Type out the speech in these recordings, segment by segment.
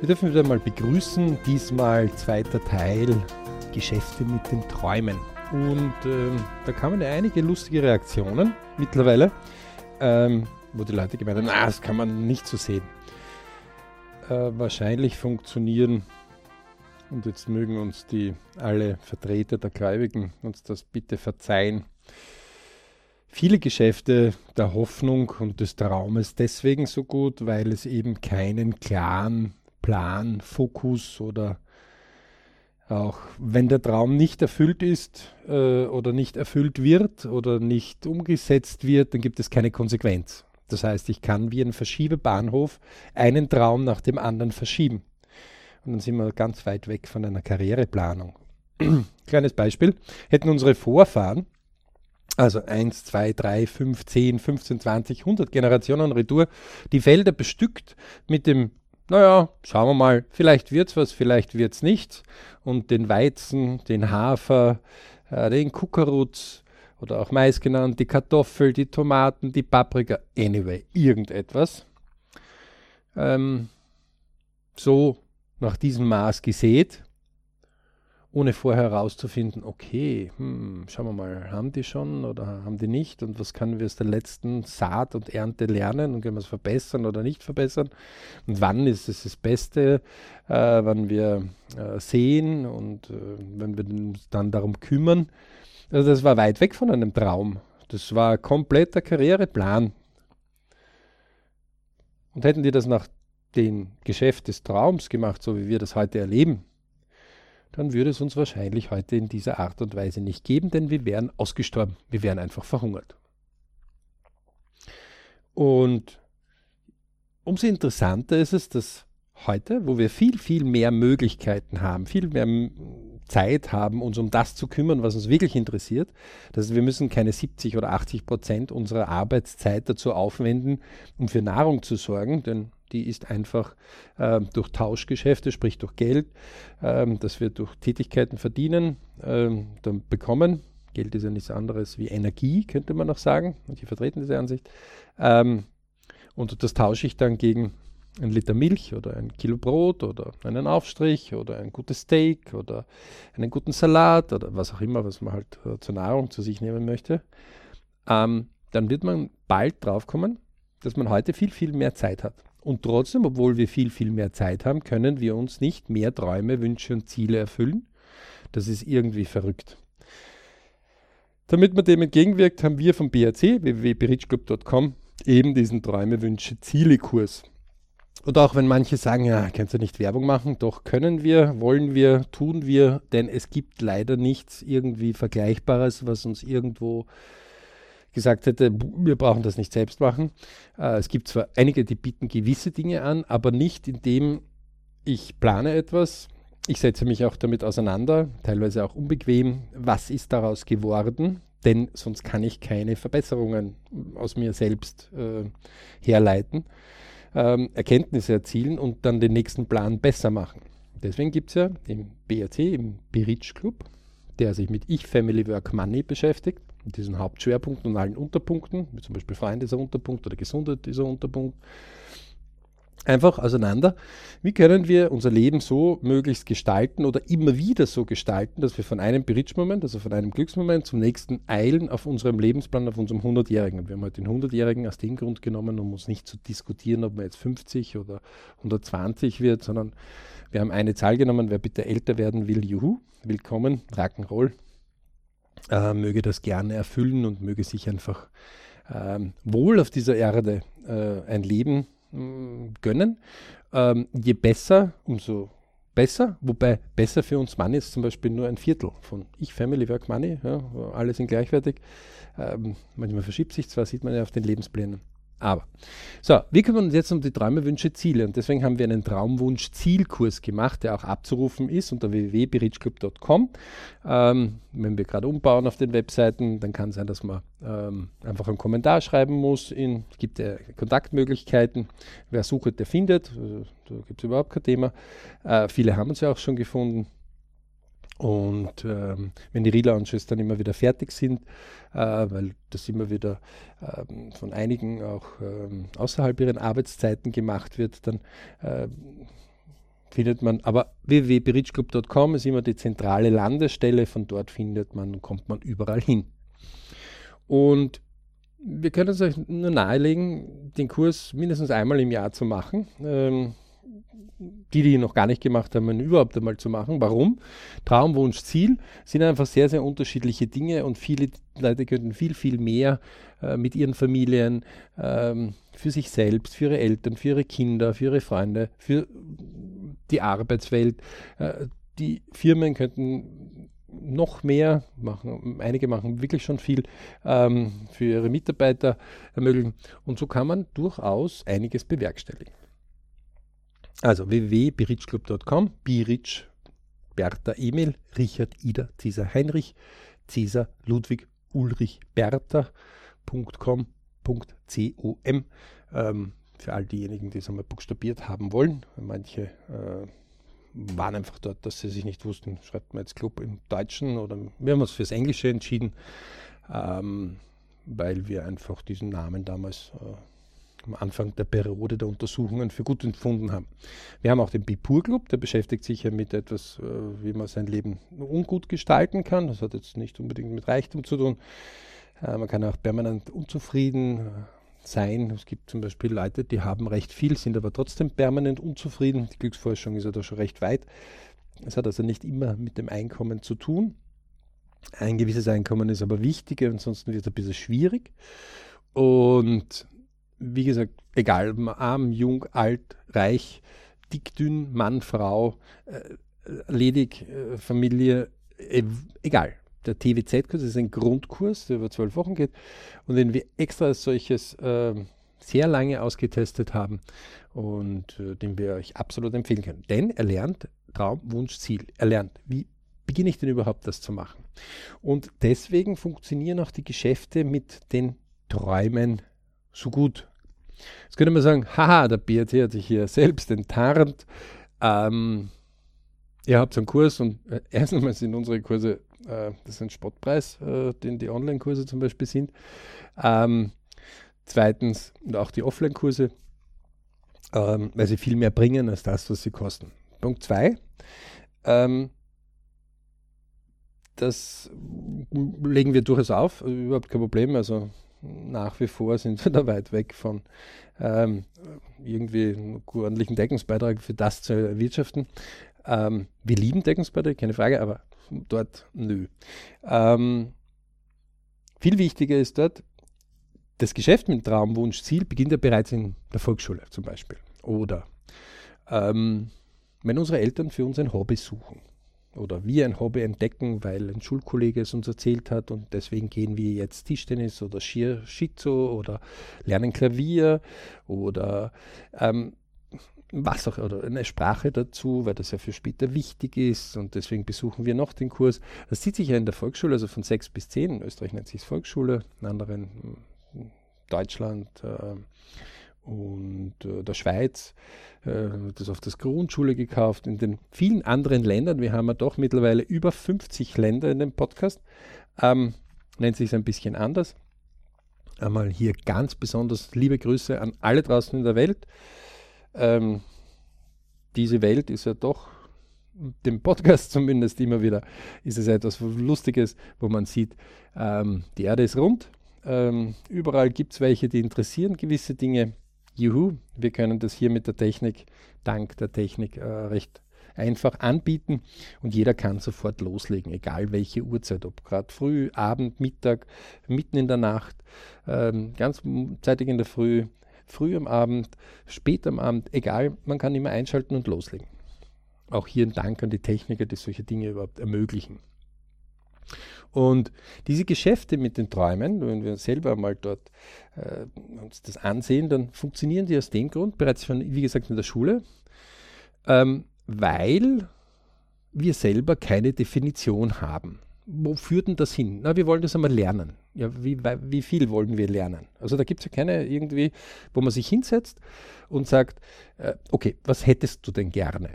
Wir dürfen wieder mal begrüßen, diesmal zweiter Teil Geschäfte mit den Träumen. Und ähm, da kamen einige lustige Reaktionen mittlerweile, ähm, wo die Leute gemeint haben, na, das kann man nicht so sehen. Äh, wahrscheinlich funktionieren, und jetzt mögen uns die alle Vertreter der Gläubigen uns das bitte verzeihen, viele Geschäfte der Hoffnung und des Traumes deswegen so gut, weil es eben keinen klaren Plan, Fokus oder auch wenn der Traum nicht erfüllt ist äh, oder nicht erfüllt wird oder nicht umgesetzt wird, dann gibt es keine Konsequenz. Das heißt, ich kann wie ein Verschiebebahnhof einen Traum nach dem anderen verschieben. Und dann sind wir ganz weit weg von einer Karriereplanung. Kleines Beispiel. Hätten unsere Vorfahren, also 1, 2, 3, 5, 10, 15, 20, 100 Generationen Retour, die Felder bestückt mit dem naja, schauen wir mal, vielleicht wird es was, vielleicht wird es nichts. Und den Weizen, den Hafer, äh, den Kukaruz oder auch Mais genannt, die Kartoffel, die Tomaten, die Paprika, anyway, irgendetwas. Ähm, so nach diesem Maß gesät ohne vorher herauszufinden, okay, hm, schauen wir mal, haben die schon oder haben die nicht und was können wir aus der letzten Saat und Ernte lernen und können wir es verbessern oder nicht verbessern und wann ist es das Beste, äh, wann wir äh, sehen und äh, wenn wir uns dann darum kümmern. Also das war weit weg von einem Traum. Das war kompletter Karriereplan. Und hätten die das nach dem Geschäft des Traums gemacht, so wie wir das heute erleben, dann würde es uns wahrscheinlich heute in dieser Art und Weise nicht geben, denn wir wären ausgestorben, wir wären einfach verhungert. Und umso interessanter ist es, dass heute, wo wir viel, viel mehr Möglichkeiten haben, viel mehr Zeit haben, uns um das zu kümmern, was uns wirklich interessiert. Das heißt, wir müssen keine 70 oder 80 Prozent unserer Arbeitszeit dazu aufwenden, um für Nahrung zu sorgen, denn die ist einfach äh, durch Tauschgeschäfte, sprich durch Geld, äh, das wir durch Tätigkeiten verdienen, äh, dann bekommen. Geld ist ja nichts anderes wie Energie, könnte man noch sagen. Die vertreten diese Ansicht. Ähm, und das tausche ich dann gegen ein Liter Milch oder ein Kilo Brot oder einen Aufstrich oder ein gutes Steak oder einen guten Salat oder was auch immer, was man halt äh, zur Nahrung zu sich nehmen möchte, ähm, dann wird man bald draufkommen, dass man heute viel, viel mehr Zeit hat. Und trotzdem, obwohl wir viel, viel mehr Zeit haben, können wir uns nicht mehr Träume, Wünsche und Ziele erfüllen. Das ist irgendwie verrückt. Damit man dem entgegenwirkt, haben wir vom BRC, www.berichclub.com, eben diesen Träume, Wünsche, Ziele-Kurs. Und auch wenn manche sagen, ja, kannst du nicht Werbung machen, doch können wir, wollen wir, tun wir, denn es gibt leider nichts irgendwie Vergleichbares, was uns irgendwo gesagt hätte, wir brauchen das nicht selbst machen. Äh, es gibt zwar einige, die bieten gewisse Dinge an, aber nicht indem ich plane etwas. Ich setze mich auch damit auseinander, teilweise auch unbequem. Was ist daraus geworden? Denn sonst kann ich keine Verbesserungen aus mir selbst äh, herleiten, ähm, Erkenntnisse erzielen und dann den nächsten Plan besser machen. Deswegen gibt es ja im BRC, im Berich Club, der sich mit Ich, Family, Work, Money beschäftigt, mit diesen Hauptschwerpunkten und allen Unterpunkten, wie zum Beispiel Freund dieser Unterpunkt oder Gesundheit dieser Unterpunkt, einfach auseinander. Wie können wir unser Leben so möglichst gestalten oder immer wieder so gestalten, dass wir von einem Berichtsmoment, also von einem Glücksmoment zum nächsten eilen auf unserem Lebensplan, auf unserem 100-Jährigen. Wir haben halt den 100-Jährigen aus dem Grund genommen, um uns nicht zu diskutieren, ob man jetzt 50 oder 120 wird, sondern wir haben eine Zahl genommen, wer bitte älter werden will, juhu, willkommen, Rock'n'Roll, äh, möge das gerne erfüllen und möge sich einfach ähm, wohl auf dieser Erde äh, ein Leben mh, mm, gönnen. Ähm, je besser, umso besser, wobei besser für uns Mann ist zum Beispiel nur ein Viertel von Ich, Family, Work, Money, ja, alle sind gleichwertig. Ähm, manchmal verschiebt sich zwar, sieht man ja auf den Lebensplänen. Aber, so, wir kümmern uns jetzt um die Träume, Wünsche, Ziele. Und deswegen haben wir einen Traumwunsch-Zielkurs gemacht, der auch abzurufen ist unter www.berichclub.com. Ähm, wenn wir gerade umbauen auf den Webseiten, dann kann es sein, dass man ähm, einfach einen Kommentar schreiben muss. Es gibt ja Kontaktmöglichkeiten. Wer sucht, der findet. Also, da gibt es überhaupt kein Thema. Äh, viele haben uns ja auch schon gefunden. Und ähm, wenn die Relaunches dann immer wieder fertig sind, äh, weil das immer wieder ähm, von einigen auch ähm, außerhalb ihren Arbeitszeiten gemacht wird, dann äh, findet man, aber www.berichclub.com ist immer die zentrale Landestelle, von dort findet man, kommt man überall hin. Und wir können es euch nur nahelegen, den Kurs mindestens einmal im Jahr zu machen. Die, die noch gar nicht gemacht haben, überhaupt einmal zu machen. Warum? Traum, Wunsch, Ziel sind einfach sehr, sehr unterschiedliche Dinge und viele Leute könnten viel, viel mehr äh, mit ihren Familien, ähm, für sich selbst, für ihre Eltern, für ihre Kinder, für ihre Freunde, für die Arbeitswelt. Äh, die Firmen könnten noch mehr machen, einige machen wirklich schon viel ähm, für ihre Mitarbeiter ermöglichen. Und so kann man durchaus einiges bewerkstelligen. Also www.birichclub.com, Birich, Bertha Emil, Richard Ida, Cäsar Heinrich, Cäsar Ludwig Ulrich Bertha.com, .com, ähm, für all diejenigen, die es einmal buchstabiert haben wollen. Manche äh, waren einfach dort, dass sie sich nicht wussten, schreibt man jetzt Club im Deutschen oder wir haben uns fürs Englische entschieden, ähm, weil wir einfach diesen Namen damals äh, am Anfang der Periode der Untersuchungen für gut empfunden haben. Wir haben auch den Bipur Club, der beschäftigt sich ja mit etwas, äh, wie man sein Leben ungut gestalten kann. Das hat jetzt nicht unbedingt mit Reichtum zu tun. Äh, man kann auch permanent unzufrieden äh, sein. Es gibt zum Beispiel Leute, die haben recht viel, sind aber trotzdem permanent unzufrieden. Die Glücksforschung ist ja da schon recht weit. Es hat also nicht immer mit dem Einkommen zu tun. Ein gewisses Einkommen ist aber wichtig, ansonsten wird es ein bisschen schwierig. Und wie gesagt, egal, arm, jung, alt, reich, dick, dünn, Mann, Frau, äh, ledig, äh, Familie, äh, egal. Der TWZ-Kurs ist ein Grundkurs, der über zwölf Wochen geht und den wir extra als solches äh, sehr lange ausgetestet haben und äh, den wir euch absolut empfehlen können. Denn er lernt Traum, Wunsch, Ziel. Er lernt, wie beginne ich denn überhaupt das zu machen? Und deswegen funktionieren auch die Geschäfte mit den Träumen so gut. Jetzt könnte man sagen, haha, der BRT hat sich hier selbst enttarnt. Ähm, ihr habt einen Kurs und äh, erstens sind unsere Kurse, äh, das ist ein Spottpreis, äh, den die Online-Kurse zum Beispiel sind. Ähm, zweitens, und auch die Offline-Kurse, ähm, weil sie viel mehr bringen als das, was sie kosten. Punkt zwei, ähm, das legen wir durchaus auf, überhaupt kein Problem. Also nach wie vor sind wir da weit weg von ähm, irgendwie einen ordentlichen Deckungsbeitrag für das zu erwirtschaften. Ähm, wir lieben Deckungsbeiträge, keine Frage, aber dort nö. Ähm, viel wichtiger ist dort, das Geschäft mit Traum, Wunsch, Ziel beginnt ja bereits in der Volksschule zum Beispiel. Oder ähm, wenn unsere Eltern für uns ein Hobby suchen oder wir ein Hobby entdecken, weil ein Schulkollege es uns erzählt hat und deswegen gehen wir jetzt Tischtennis oder Shizu oder lernen Klavier oder ähm, was auch oder eine Sprache dazu, weil das ja für später wichtig ist und deswegen besuchen wir noch den Kurs. Das zieht sich ja in der Volksschule, also von sechs bis zehn. In Österreich nennt sich Volksschule, in anderen hm, Deutschland, äh, und äh, der Schweiz äh, das auf das Grundschule gekauft. In den vielen anderen Ländern, wir haben ja doch mittlerweile über 50 Länder in dem Podcast, ähm, nennt sich es ein bisschen anders. Einmal hier ganz besonders liebe Grüße an alle draußen in der Welt. Ähm, diese Welt ist ja doch, dem Podcast zumindest immer wieder, ist es etwas Lustiges, wo man sieht, ähm, die Erde ist rund. Ähm, überall gibt es welche, die interessieren gewisse Dinge juhu, wir können das hier mit der Technik, dank der Technik, äh, recht einfach anbieten und jeder kann sofort loslegen, egal welche Uhrzeit, ob gerade früh, Abend, Mittag, mitten in der Nacht, ähm, ganz zeitig in der Früh, früh am Abend, spät am Abend, egal, man kann immer einschalten und loslegen. Auch hier ein Dank an die Techniker, die solche Dinge überhaupt ermöglichen. Und diese Geschäfte mit den Träumen, wenn wir selber mal dort äh, uns das ansehen, dann funktionieren die aus dem Grund, bereits schon, wie gesagt, in der Schule, ähm, weil wir selber keine Definition haben. Wo führt denn das hin? Na, wir wollen das einmal lernen. Ja, wie, wie viel wollen wir lernen? Also da gibt es ja keine irgendwie, wo man sich hinsetzt und sagt, äh, okay, was hättest du denn gerne?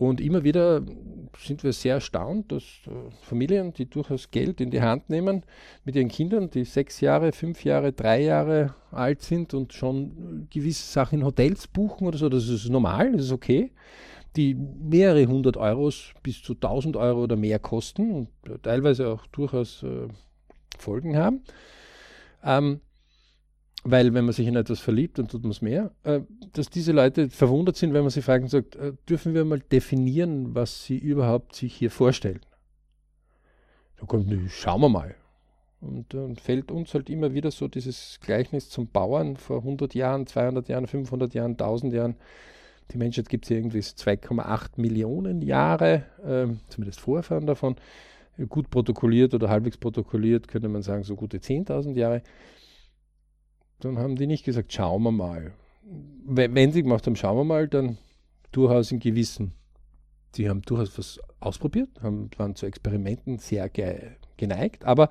Und immer wieder sind wir sehr erstaunt, dass äh, Familien, die durchaus Geld in die Hand nehmen, mit ihren Kindern, die sechs Jahre, fünf Jahre, drei Jahre alt sind und schon gewisse Sachen in Hotels buchen oder so, das ist normal, das ist okay, die mehrere hundert Euros bis zu tausend Euro oder mehr kosten und teilweise auch durchaus äh, Folgen haben. Ähm, weil wenn man sich in etwas verliebt, dann tut man es mehr, äh, dass diese Leute verwundert sind, wenn man sie fragt und sagt, äh, dürfen wir mal definieren, was sie überhaupt sich hier vorstellen? Da kommt, ne, schauen wir mal. Und dann fällt uns halt immer wieder so dieses Gleichnis zum Bauern vor 100 Jahren, 200 Jahren, 500 Jahren, 1000 Jahren. Die Menschheit gibt es irgendwie 2,8 Millionen Jahre, äh, zumindest Vorfahren davon. Gut protokolliert oder halbwegs protokolliert könnte man sagen, so gute 10.000 Jahre dann haben die nicht gesagt, schauen wir mal. Wenn, wenn sie gemacht haben, schauen wir mal, dann durchaus in Gewissen. Sie haben durchaus was ausprobiert, haben, waren zu Experimenten sehr ge geneigt, aber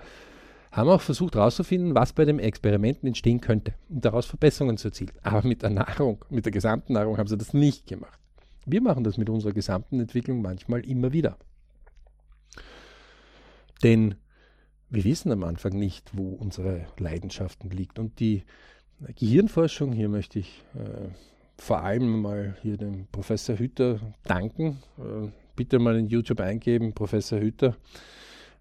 haben auch versucht herauszufinden, was bei den Experimenten entstehen könnte und daraus Verbesserungen zu erzielen. Aber mit der Nahrung, mit der gesamten Nahrung haben sie das nicht gemacht. Wir machen das mit unserer gesamten Entwicklung manchmal immer wieder. Denn wir wissen am Anfang nicht, wo unsere Leidenschaften liegt. Und die Gehirnforschung, hier möchte ich äh, vor allem mal hier dem Professor Hütter danken. Äh, bitte mal in YouTube eingeben, Professor Hütter.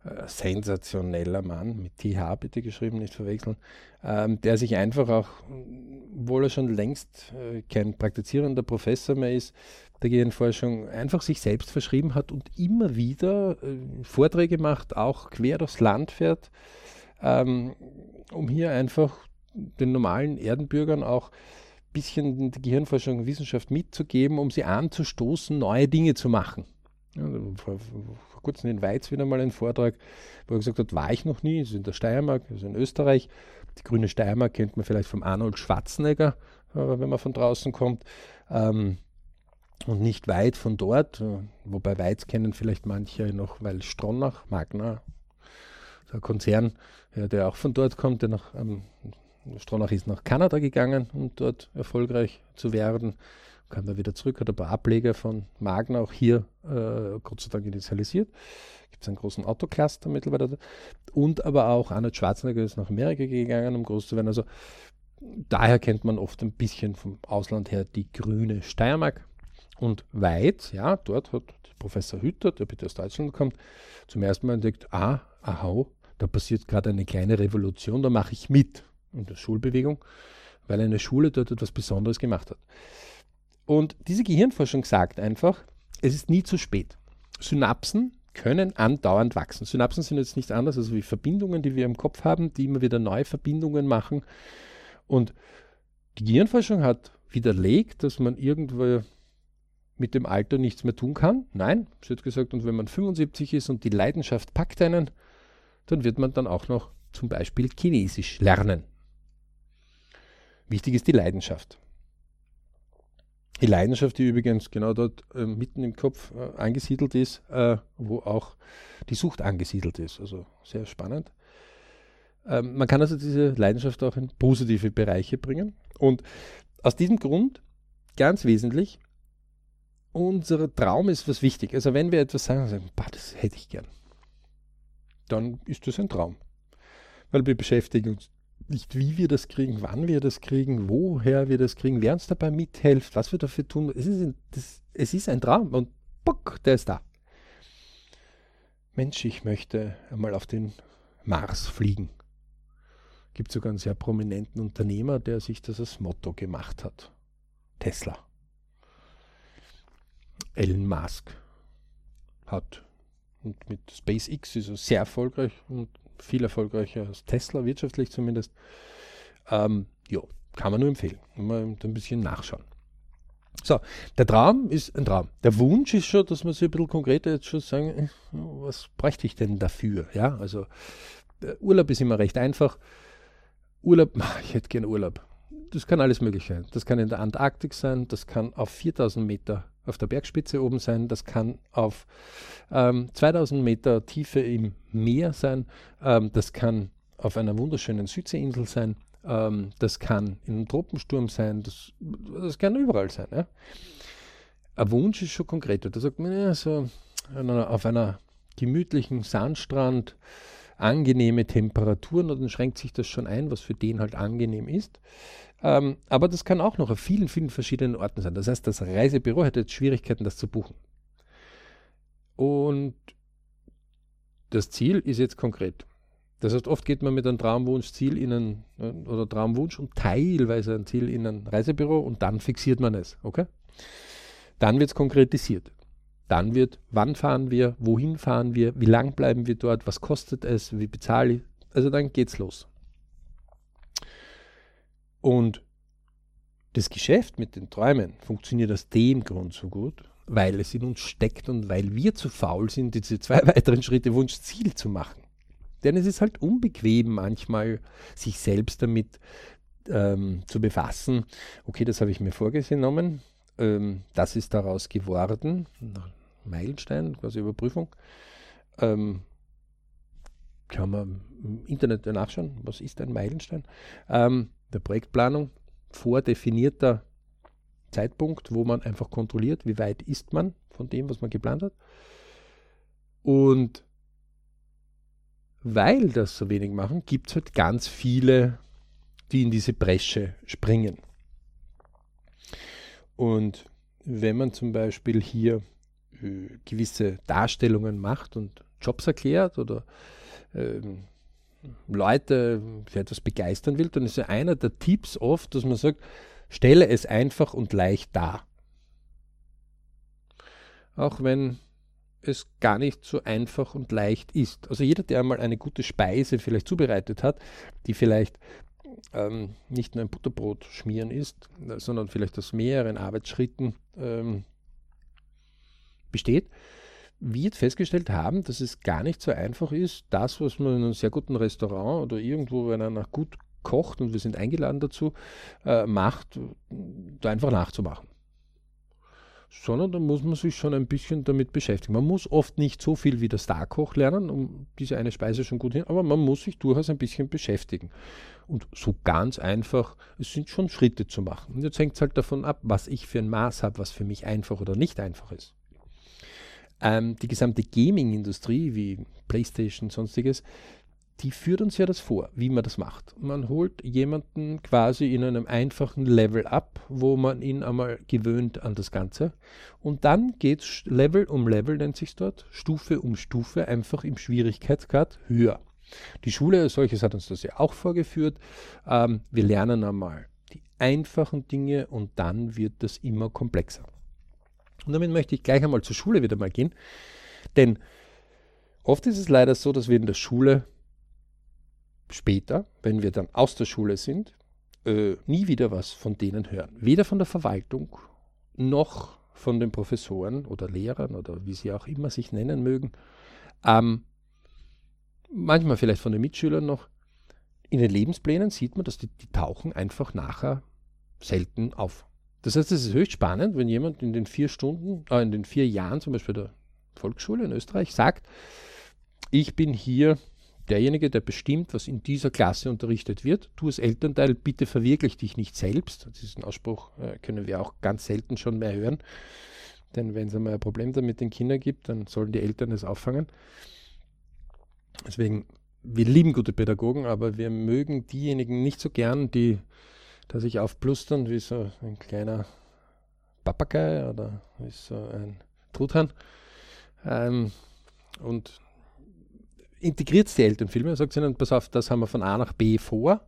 Äh, sensationeller Mann, mit TH bitte geschrieben, nicht verwechseln, ähm, der sich einfach auch, obwohl er schon längst äh, kein praktizierender Professor mehr ist, der Gehirnforschung einfach sich selbst verschrieben hat und immer wieder äh, Vorträge macht, auch quer durchs Land fährt, ähm, um hier einfach den normalen Erdenbürgern auch ein bisschen die Gehirnforschung und Wissenschaft mitzugeben, um sie anzustoßen, neue Dinge zu machen. Ja, vor, vor, kurzem in Weiz wieder mal ein Vortrag, wo er gesagt hat, war ich noch nie, ist in der Steiermark, ist in Österreich. Die grüne Steiermark kennt man vielleicht vom Arnold Schwarzenegger, äh, wenn man von draußen kommt. Ähm, und nicht weit von dort, äh, wobei Weiz kennen vielleicht manche noch, weil Stronach, Magna, der Konzern, ja, der auch von dort kommt, der nach, ähm, Stronach ist nach Kanada gegangen, um dort erfolgreich zu werden, kam dann wieder zurück, hat ein paar Ableger von Magna auch hier äh, Gott sei Dank initialisiert. Gibt es einen großen Autocluster mittlerweile. Und aber auch Arnold Schwarzenegger ist nach Amerika gegangen, um groß zu werden. Also daher kennt man oft ein bisschen vom Ausland her die grüne Steiermark. Und weit, ja, dort hat Professor Hütter, der bitte aus Deutschland kommt, zum ersten Mal entdeckt, ah, aha, da passiert gerade eine kleine Revolution, da mache ich mit in der Schulbewegung, weil eine Schule dort etwas Besonderes gemacht hat. Und diese Gehirnforschung sagt einfach, es ist nie zu spät. Synapsen können andauernd wachsen. Synapsen sind jetzt nichts anderes als wie Verbindungen, die wir im Kopf haben, die immer wieder neue Verbindungen machen. Und die Gehirnforschung hat widerlegt, dass man irgendwo mit dem Alter nichts mehr tun kann. Nein, sie hat gesagt, und wenn man 75 ist und die Leidenschaft packt einen, dann wird man dann auch noch zum Beispiel Chinesisch lernen. Wichtig ist die Leidenschaft. Die Leidenschaft, die übrigens genau dort äh, mitten im Kopf äh, angesiedelt ist, äh, wo auch die Sucht angesiedelt ist. Also sehr spannend. Ähm, man kann also diese Leidenschaft auch in positive Bereiche bringen. Und aus diesem Grund, ganz wesentlich, unser Traum ist was wichtig. Also wenn wir etwas sagen, sagen bah, das hätte ich gern, dann ist das ein Traum. Weil wir beschäftigen uns nicht, wie wir das kriegen, wann wir das kriegen, woher wir das kriegen, wer uns dabei mithilft, was wir dafür tun. Es ist ein, das, es ist ein Traum und bock, der ist da. Mensch, ich möchte einmal auf den Mars fliegen. Gibt sogar einen sehr prominenten Unternehmer, der sich das als Motto gemacht hat. Tesla. Elon Musk hat und mit SpaceX ist er sehr erfolgreich und viel erfolgreicher als Tesla, wirtschaftlich zumindest. Ähm, ja, kann man nur empfehlen. Mal ein bisschen nachschauen. So, der Traum ist ein Traum. Der Wunsch ist schon, dass man sich ein bisschen konkreter jetzt schon sagen, äh, was bräuchte ich denn dafür? Ja, also äh, Urlaub ist immer recht einfach. Urlaub, ich hätte gern Urlaub. Das kann alles möglich sein. Das kann in der Antarktik sein, das kann auf 4000 Meter auf der Bergspitze oben sein, das kann auf ähm, 2000 Meter Tiefe im Meer sein, ähm, das kann auf einer wunderschönen Südseeinsel sein, ähm, das kann in einem Tropensturm sein, das, das kann überall sein. Ja? ein Wunsch ist schon konkret. Da sagt man ja so auf einer gemütlichen Sandstrand, angenehme Temperaturen und dann schränkt sich das schon ein, was für den halt angenehm ist. Ähm, aber das kann auch noch auf vielen, vielen verschiedenen Orten sein. Das heißt, das Reisebüro hätte jetzt Schwierigkeiten, das zu buchen. Und das Ziel ist jetzt konkret. Das heißt, oft geht man mit einem Traumwunsch-Ziel in ein, äh, oder Traumwunsch und teilweise ein Ziel in ein Reisebüro und dann fixiert man es. Okay? Dann wird es konkretisiert. Dann wird, wann fahren wir, wohin fahren wir, wie lang bleiben wir dort, was kostet es, wie bezahle ich. Also dann geht's los. Und das Geschäft mit den Träumen funktioniert aus dem Grund so gut, weil es in uns steckt und weil wir zu faul sind, diese zwei weiteren Schritte Wunsch-Ziel zu machen. Denn es ist halt unbequem manchmal, sich selbst damit ähm, zu befassen. Okay, das habe ich mir vorgenommen. Ähm, das ist daraus geworden. Meilenstein, quasi Überprüfung. Ähm, kann man im Internet nachschauen, was ist ein Meilenstein? Ähm, der Projektplanung vordefinierter Zeitpunkt, wo man einfach kontrolliert, wie weit ist man von dem, was man geplant hat. Und weil das so wenig machen, gibt es halt ganz viele, die in diese Bresche springen. Und wenn man zum Beispiel hier äh, gewisse Darstellungen macht und Jobs erklärt oder ähm, Leute für etwas begeistern will, dann ist ja einer der Tipps oft, dass man sagt, stelle es einfach und leicht dar. Auch wenn es gar nicht so einfach und leicht ist. Also jeder, der einmal eine gute Speise vielleicht zubereitet hat, die vielleicht ähm, nicht nur ein Butterbrot schmieren ist, sondern vielleicht aus mehreren Arbeitsschritten ähm, besteht, wird festgestellt haben, dass es gar nicht so einfach ist, das, was man in einem sehr guten Restaurant oder irgendwo, wenn einer gut kocht und wir sind eingeladen dazu, äh, macht, da einfach nachzumachen. Sondern da muss man sich schon ein bisschen damit beschäftigen. Man muss oft nicht so viel wie der Starkoch lernen, um diese eine Speise schon gut hin, aber man muss sich durchaus ein bisschen beschäftigen. Und so ganz einfach, es sind schon Schritte zu machen. Und jetzt hängt es halt davon ab, was ich für ein Maß habe, was für mich einfach oder nicht einfach ist ähm, die gesamte Gaming-Industrie wie PlayStation, sonstiges, die führt uns ja das vor, wie man das macht. Man holt jemanden quasi in einem einfachen Level ab, wo man ihn einmal gewöhnt an das Ganze. Und dann geht es Level um Level, nennt sich dort, Stufe um Stufe, einfach im Schwierigkeitsgrad höher. Die Schule als solches hat uns das ja auch vorgeführt. Ähm, wir lernen einmal die einfachen Dinge und dann wird das immer komplexer. Und damit möchte ich gleich einmal zur Schule wieder mal gehen. Denn oft ist es leider so, dass wir in der Schule später, wenn wir dann aus der Schule sind, äh, nie wieder was von denen hören. Weder von der Verwaltung noch von den Professoren oder Lehrern oder wie sie auch immer sich nennen mögen. Ähm, manchmal vielleicht von den Mitschülern noch. In den Lebensplänen sieht man, dass die, die tauchen einfach nachher selten auf. Das heißt, es ist höchst spannend, wenn jemand in den vier Stunden, äh, in den vier Jahren zum Beispiel der Volksschule in Österreich sagt, ich bin hier derjenige, der bestimmt, was in dieser Klasse unterrichtet wird. Du als Elternteil, bitte verwirklich dich nicht selbst. Diesen Ausspruch äh, können wir auch ganz selten schon mehr hören. Denn wenn es einmal ein Problem damit mit den Kindern gibt, dann sollen die Eltern es auffangen. Deswegen, wir lieben gute Pädagogen, aber wir mögen diejenigen nicht so gern, die da sich aufplustern wie so ein kleiner Papagei oder wie so ein Truthahn. Ähm, und integriert die Elternfilme, sagt ihnen, pass auf, das haben wir von A nach B vor,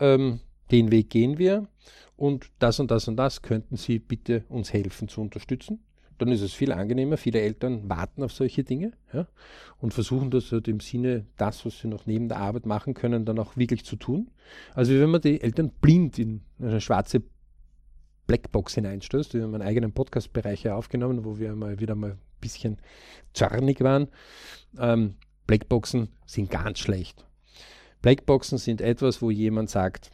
ähm, den Weg gehen wir und das und das und das könnten Sie bitte uns helfen zu unterstützen dann ist es viel angenehmer. Viele Eltern warten auf solche Dinge ja, und versuchen das halt im Sinne, das, was sie noch neben der Arbeit machen können, dann auch wirklich zu tun. Also wenn man die Eltern blind in eine schwarze Blackbox hineinstößt, wir haben einen eigenen Podcast-Bereich aufgenommen, wo wir mal wieder mal ein bisschen zornig waren. Ähm, Blackboxen sind ganz schlecht. Blackboxen sind etwas, wo jemand sagt,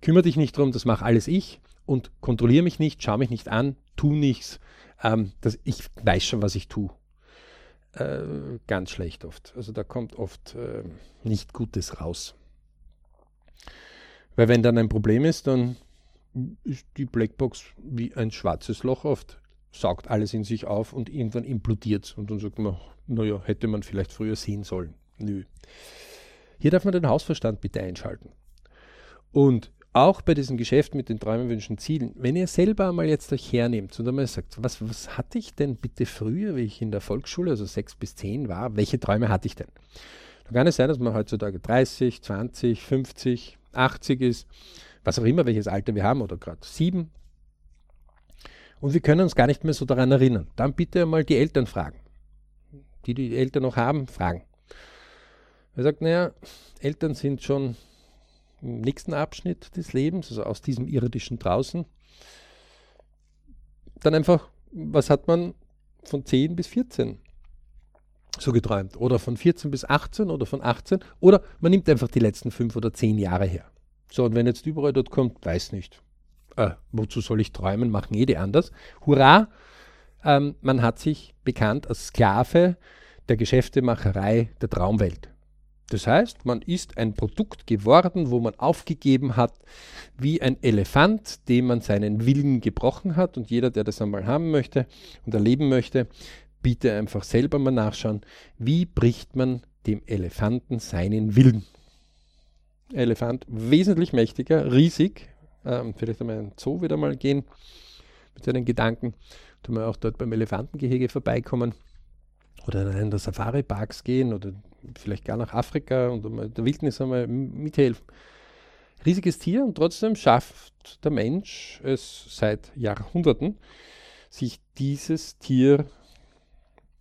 kümmere dich nicht drum, das mache alles ich und kontrolliere mich nicht, schau mich nicht an, tu nichts ähm, das, ich weiß schon, was ich tue. Äh, ganz schlecht oft. Also da kommt oft äh, nicht Gutes raus. Weil wenn dann ein Problem ist, dann ist die Blackbox wie ein schwarzes Loch oft. saugt alles in sich auf und irgendwann implodiert. Und dann sagt man, naja, hätte man vielleicht früher sehen sollen. Nö. Hier darf man den Hausverstand bitte einschalten. Und auch bei diesem Geschäft mit den Träumen, Wünschen, Zielen, wenn ihr selber einmal jetzt euch hernehmt und einmal sagt, was, was hatte ich denn bitte früher, wie ich in der Volksschule, also sechs bis zehn war, welche Träume hatte ich denn? Dann kann es sein, dass man heutzutage 30, 20, 50, 80 ist, was auch immer, welches Alter wir haben, oder gerade sieben. Und wir können uns gar nicht mehr so daran erinnern. Dann bitte einmal die Eltern fragen. Die, die Eltern noch haben, fragen. Er sagt, naja, Eltern sind schon im nächsten Abschnitt des Lebens, also aus diesem irdischen draußen. Dann einfach, was hat man von 10 bis 14 so geträumt? Oder von 14 bis 18 oder von 18? Oder man nimmt einfach die letzten 5 oder 10 Jahre her. So, und wenn jetzt überall dort kommt, weiß nicht. Äh, wozu soll ich träumen? Machen jede anders. Hurra! Ähm, man hat sich bekannt als Sklave der Geschäftemacherei der Traumwelt. Das heißt, man ist ein Produkt geworden, wo man aufgegeben hat, wie ein Elefant, dem man seinen Willen gebrochen hat. Und jeder, der das einmal haben möchte und erleben möchte, bitte einfach selber mal nachschauen, wie bricht man dem Elefanten seinen Willen. Elefant wesentlich mächtiger, riesig. Ähm, vielleicht einmal in den Zoo wieder mal gehen mit seinen Gedanken. Tun wir auch dort beim Elefantengehege vorbeikommen oder in einen der Safari-Parks gehen oder vielleicht gar nach Afrika und der Wildnis einmal mithelfen. Riesiges Tier und trotzdem schafft der Mensch es seit Jahrhunderten, sich dieses Tier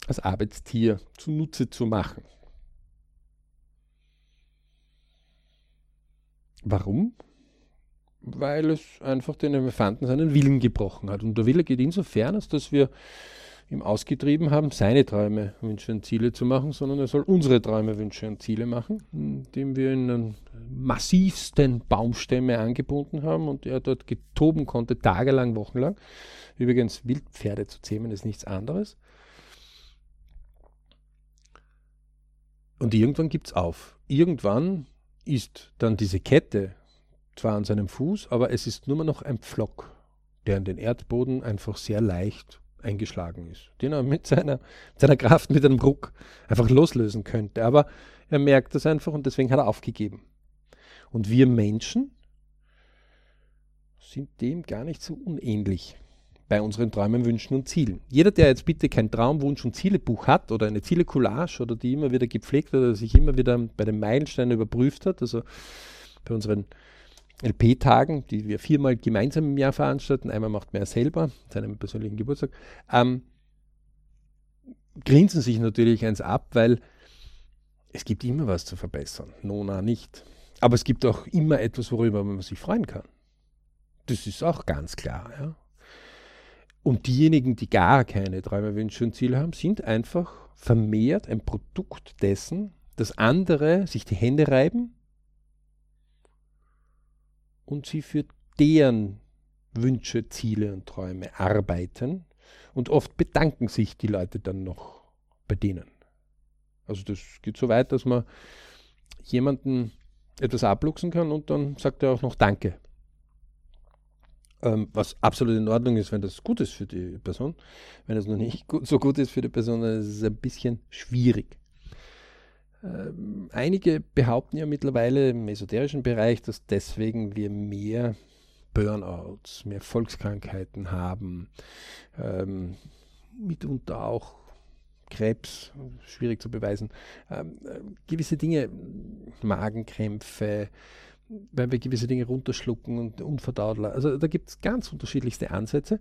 als Arbeitstier zunutze zu machen. Warum? Weil es einfach den Elefanten seinen Willen gebrochen hat. Und der Wille geht insofern, als dass wir ihm ausgetrieben haben, seine Träume, Wünsche und Ziele zu machen, sondern er soll unsere Träume, Wünsche und Ziele machen, indem wir ihn an massivsten Baumstämme angebunden haben und er dort getoben konnte, tagelang, wochenlang. Übrigens, Wildpferde zu zähmen ist nichts anderes. Und irgendwann gibt es auf. Irgendwann ist dann diese Kette zwar an seinem Fuß, aber es ist nur noch ein Pflock, der an den Erdboden einfach sehr leicht eingeschlagen ist, den er mit seiner, mit seiner Kraft, mit einem Ruck einfach loslösen könnte. Aber er merkt das einfach und deswegen hat er aufgegeben. Und wir Menschen sind dem gar nicht so unähnlich bei unseren Träumen, Wünschen und Zielen. Jeder, der jetzt bitte kein Traumwunsch- und Zielebuch hat oder eine Ziele-Collage oder die immer wieder gepflegt oder sich immer wieder bei den Meilensteinen überprüft hat, also bei unseren LP-Tagen, die wir viermal gemeinsam im Jahr veranstalten, einmal macht man ja selber, seinem persönlichen Geburtstag, ähm, grinsen sich natürlich eins ab, weil es gibt immer was zu verbessern. Nona nicht. Aber es gibt auch immer etwas, worüber man sich freuen kann. Das ist auch ganz klar. Ja? Und diejenigen, die gar keine Träume, Wünsche und Ziele haben, sind einfach vermehrt ein Produkt dessen, dass andere sich die Hände reiben und sie für deren Wünsche, Ziele und Träume arbeiten. Und oft bedanken sich die Leute dann noch bei denen. Also das geht so weit, dass man jemanden etwas abluchsen kann und dann sagt er auch noch Danke. Ähm, was absolut in Ordnung ist, wenn das gut ist für die Person. Wenn es noch nicht gut, so gut ist für die Person, dann ist es ein bisschen schwierig. Ähm, einige behaupten ja mittlerweile im esoterischen Bereich, dass deswegen wir mehr Burnouts, mehr Volkskrankheiten haben, ähm, mitunter auch Krebs, schwierig zu beweisen, ähm, äh, gewisse Dinge, Magenkrämpfe, weil wir gewisse Dinge runterschlucken und unverdaut. Also da gibt es ganz unterschiedlichste Ansätze.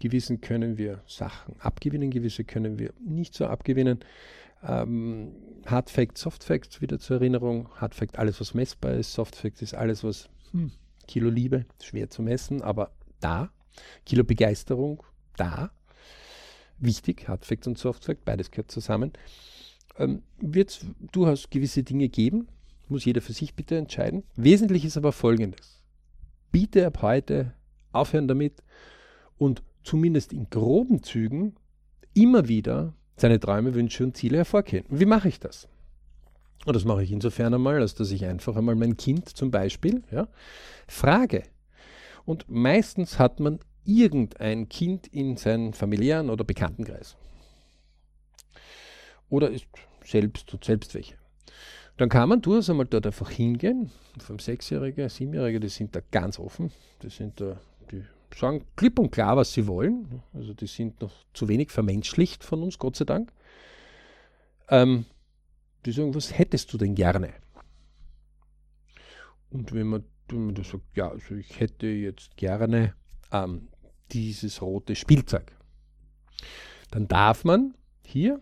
Gewissen können wir Sachen abgewinnen, gewisse können wir nicht so abgewinnen. Ähm, Hard Fact, Soft Fact, wieder zur Erinnerung. Hard Fact, alles was messbar ist. Soft Fact ist alles, was hm, Kilo Liebe, schwer zu messen, aber da. Kilo Begeisterung, da. Wichtig, Hard Fact und Soft Fact, beides gehört zusammen. Ähm, Wird durchaus gewisse Dinge geben, muss jeder für sich bitte entscheiden. Wesentlich ist aber folgendes. Bitte ab heute aufhören damit und zumindest in groben Zügen immer wieder seine Träume, Wünsche und Ziele hervorkehren. Wie mache ich das? Und das mache ich insofern einmal, als dass ich einfach einmal mein Kind zum Beispiel ja, frage. Und meistens hat man irgendein Kind in seinen familiären oder Bekanntenkreis. Oder ist selbst und selbst welche. Dann kann man durchaus einmal dort einfach hingehen. Vom Sechsjährigen, Siebenjährigen, die sind da ganz offen. Die sind da, die sagen klipp und klar, was sie wollen. Also die sind noch zu wenig vermenschlicht von uns, Gott sei Dank. Ähm, die sagen, was hättest du denn gerne? Und wenn man, wenn man das sagt, ja, also ich hätte jetzt gerne ähm, dieses rote Spielzeug, dann darf man hier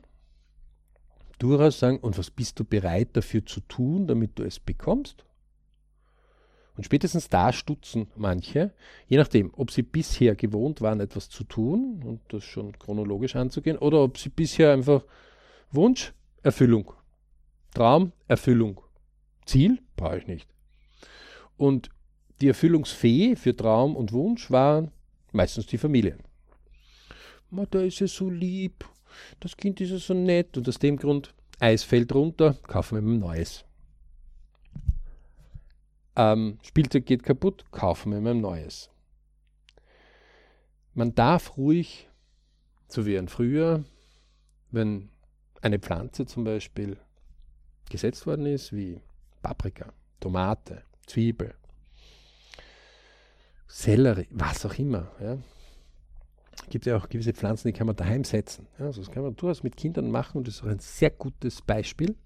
durchaus sagen, und was bist du bereit dafür zu tun, damit du es bekommst? Und spätestens da stutzen manche, je nachdem, ob sie bisher gewohnt waren, etwas zu tun und das schon chronologisch anzugehen, oder ob sie bisher einfach Wunsch, Erfüllung, Traum, Erfüllung, Ziel, brauche ich nicht. Und die Erfüllungsfee für Traum und Wunsch waren meistens die Familien. Ma, da ist ja so lieb, das Kind ist ja so nett und aus dem Grund, Eis fällt runter, kaufen wir ihm ein neues. Ähm, Spielzeug geht kaputt, kaufen wir ihm ein neues. Man darf ruhig, so wie ein früher, wenn eine Pflanze zum Beispiel gesetzt worden ist, wie Paprika, Tomate, Zwiebel, Sellerie, was auch immer, ja, gibt ja auch gewisse Pflanzen, die kann man daheim setzen. Ja, also das kann man durchaus mit Kindern machen und das ist auch ein sehr gutes Beispiel.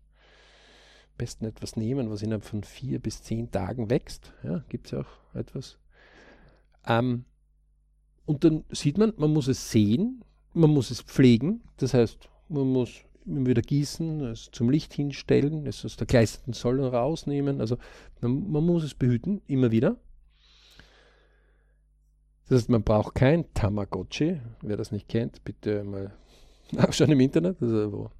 Besten etwas nehmen, was innerhalb von vier bis zehn Tagen wächst. Ja, gibt es ja auch etwas. Ähm, und dann sieht man, man muss es sehen, man muss es pflegen. Das heißt, man muss immer wieder gießen, es zum Licht hinstellen, es aus der gleißenden Säule rausnehmen. Also man, man muss es behüten, immer wieder. Das heißt, man braucht kein Tamagotchi. Wer das nicht kennt, bitte mal nachschauen im Internet, also wo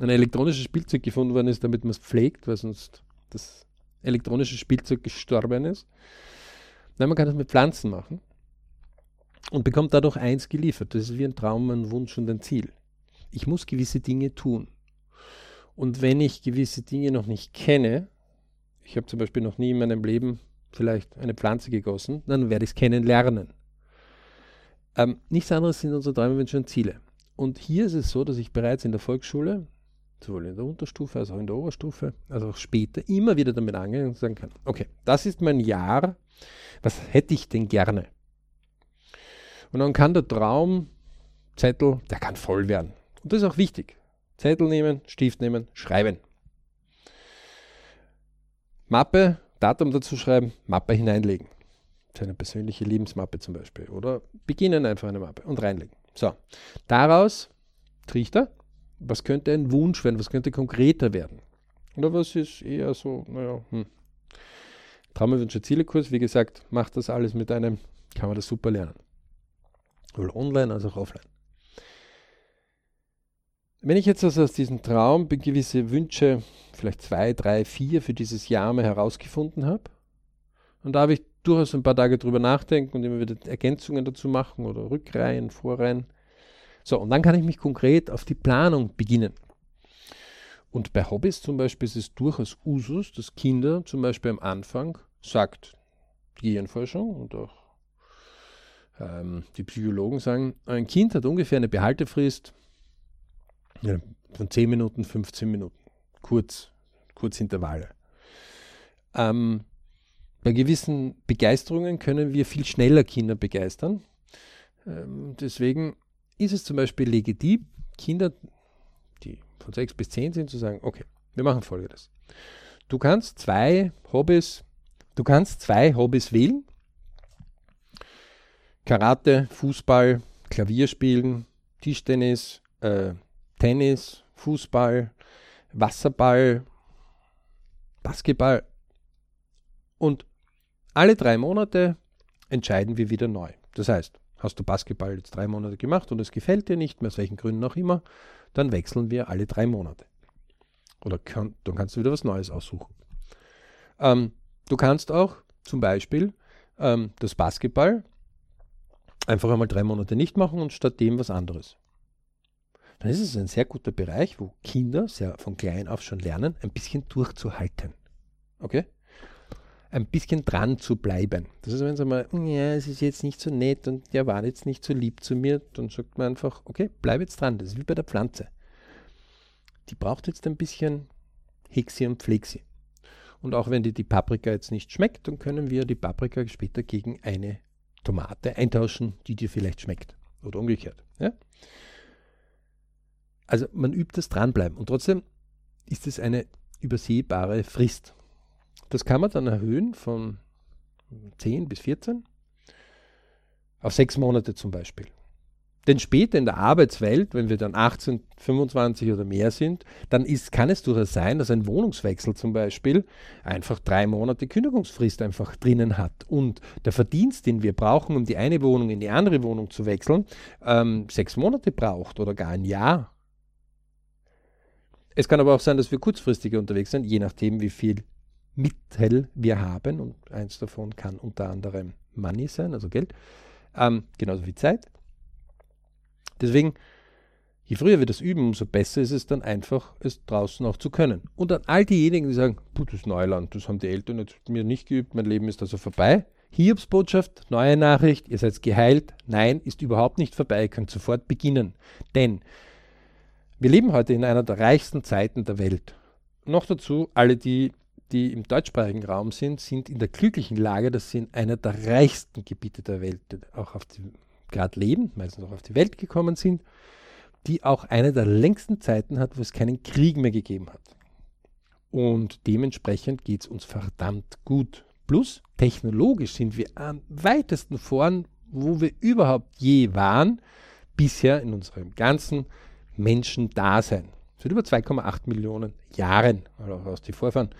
ein elektronisches Spielzeug gefunden worden ist, damit man es pflegt, weil sonst das elektronische Spielzeug gestorben ist. Nein, man kann das mit Pflanzen machen und bekommt dadurch eins geliefert. Das ist wie ein Traum, ein Wunsch und ein Ziel. Ich muss gewisse Dinge tun. Und wenn ich gewisse Dinge noch nicht kenne, ich habe zum Beispiel noch nie in meinem Leben vielleicht eine Pflanze gegossen, dann werde ich es kennenlernen. Ähm, nichts anderes sind unsere Träume, Wünsche und Ziele. Und hier ist es so, dass ich bereits in der Volksschule, sowohl in der Unterstufe als auch in der Oberstufe, also auch später, immer wieder damit angehen und sagen kann, okay, das ist mein Jahr, was hätte ich denn gerne? Und dann kann der Traumzettel, der kann voll werden. Und das ist auch wichtig. Zettel nehmen, Stift nehmen, schreiben. Mappe, Datum dazu schreiben, Mappe hineinlegen seine persönliche Lebensmappe zum Beispiel. Oder beginnen einfach eine Mappe und reinlegen. So, daraus Trichter, was könnte ein Wunsch werden, was könnte konkreter werden? Oder was ist eher so, naja, hm. Traumwünsche Zielekurs, wie gesagt, macht das alles mit einem, kann man das super lernen. Sowohl online als auch offline. Wenn ich jetzt also aus diesem Traum gewisse Wünsche, vielleicht zwei, drei, vier für dieses Jahr mal herausgefunden habe, und da habe ich durchaus ein paar Tage drüber nachdenken und immer wieder Ergänzungen dazu machen oder Rückreihen, Vorreihen. So, und dann kann ich mich konkret auf die Planung beginnen. Und bei Hobbys zum Beispiel ist es durchaus Usus, dass Kinder zum Beispiel am Anfang, sagt die Gehirnforschung und auch ähm, die Psychologen sagen, ein Kind hat ungefähr eine Behaltefrist von 10 Minuten, 15 Minuten. Kurz, Kurzintervalle. Ähm, bei gewissen Begeisterungen können wir viel schneller Kinder begeistern. Ähm, deswegen ist es zum Beispiel legitim, Kinder, die von sechs bis zehn sind, zu sagen, okay, wir machen folgendes. Du kannst zwei Hobbys, du kannst zwei Hobbys wählen. Karate, Fußball, Klavier spielen, Tischtennis, äh, Tennis, Fußball, Wasserball, Basketball und alle drei Monate entscheiden wir wieder neu. Das heißt, hast du Basketball jetzt drei Monate gemacht und es gefällt dir nicht mehr, aus welchen Gründen auch immer, dann wechseln wir alle drei Monate. Oder kann, dann kannst du wieder was Neues aussuchen. Ähm, du kannst auch zum Beispiel ähm, das Basketball einfach einmal drei Monate nicht machen und statt dem was anderes. Dann ist es ein sehr guter Bereich, wo Kinder sehr von klein auf schon lernen, ein bisschen durchzuhalten. Okay? Ein bisschen dran zu bleiben. Das ist, wenn sie mal, ja, es ist jetzt nicht so nett und der war jetzt nicht so lieb zu mir, dann sagt man einfach, okay, bleib jetzt dran. Das ist wie bei der Pflanze. Die braucht jetzt ein bisschen Hexi und Flexi. Und auch wenn dir die Paprika jetzt nicht schmeckt, dann können wir die Paprika später gegen eine Tomate eintauschen, die dir vielleicht schmeckt. Oder umgekehrt. Ja? Also man übt das Dranbleiben. Und trotzdem ist es eine übersehbare Frist. Das kann man dann erhöhen von 10 bis 14 auf sechs Monate zum Beispiel. Denn später in der Arbeitswelt, wenn wir dann 18, 25 oder mehr sind, dann ist, kann es durchaus sein, dass ein Wohnungswechsel zum Beispiel einfach drei Monate Kündigungsfrist einfach drinnen hat. Und der Verdienst, den wir brauchen, um die eine Wohnung in die andere Wohnung zu wechseln, ähm, sechs Monate braucht oder gar ein Jahr. Es kann aber auch sein, dass wir kurzfristiger unterwegs sind, je nachdem, wie viel Mittel wir haben. Und eins davon kann unter anderem Money sein, also Geld. Ähm, genauso wie Zeit. Deswegen, je früher wir das üben, umso besser ist es dann einfach, es draußen auch zu können. Und an all diejenigen, die sagen, das ist Neuland, das haben die Eltern jetzt mir nicht geübt, mein Leben ist also vorbei. Hiobsbotschaft, neue Nachricht, ihr seid geheilt. Nein, ist überhaupt nicht vorbei, ihr könnt sofort beginnen. Denn wir leben heute in einer der reichsten Zeiten der Welt. Noch dazu, alle die, die im deutschsprachigen Raum sind, sind in der glücklichen Lage, dass sie in einer der reichsten Gebiete der Welt auch auf die gerade leben, meistens auch auf die Welt gekommen sind, die auch eine der längsten Zeiten hat, wo es keinen Krieg mehr gegeben hat. Und dementsprechend geht es uns verdammt gut. Plus, technologisch sind wir am weitesten vorn, wo wir überhaupt je waren, bisher in unserem ganzen Menschen-Dasein. Seit über 2,8 Millionen Jahren, also aus die Vorfahren.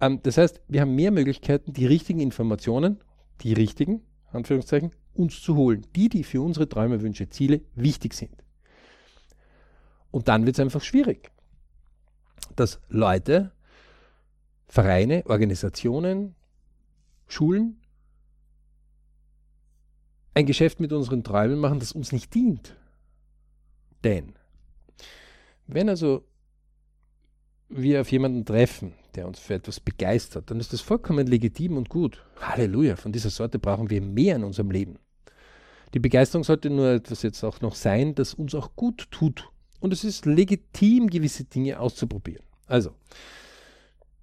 Ähm, das heißt, wir haben mehr Möglichkeiten, die richtigen Informationen, die richtigen, Anführungszeichen, uns zu holen. Die, die für unsere Träume, Wünsche, Ziele wichtig sind. Und dann wird es einfach schwierig, dass Leute, Vereine, Organisationen, Schulen ein Geschäft mit unseren Träumen machen, das uns nicht dient. Denn wenn also wir auf jemanden treffen, der uns für etwas begeistert, dann ist das vollkommen legitim und gut. Halleluja, von dieser Sorte brauchen wir mehr in unserem Leben. Die Begeisterung sollte nur etwas jetzt auch noch sein, das uns auch gut tut. Und es ist legitim, gewisse Dinge auszuprobieren. Also,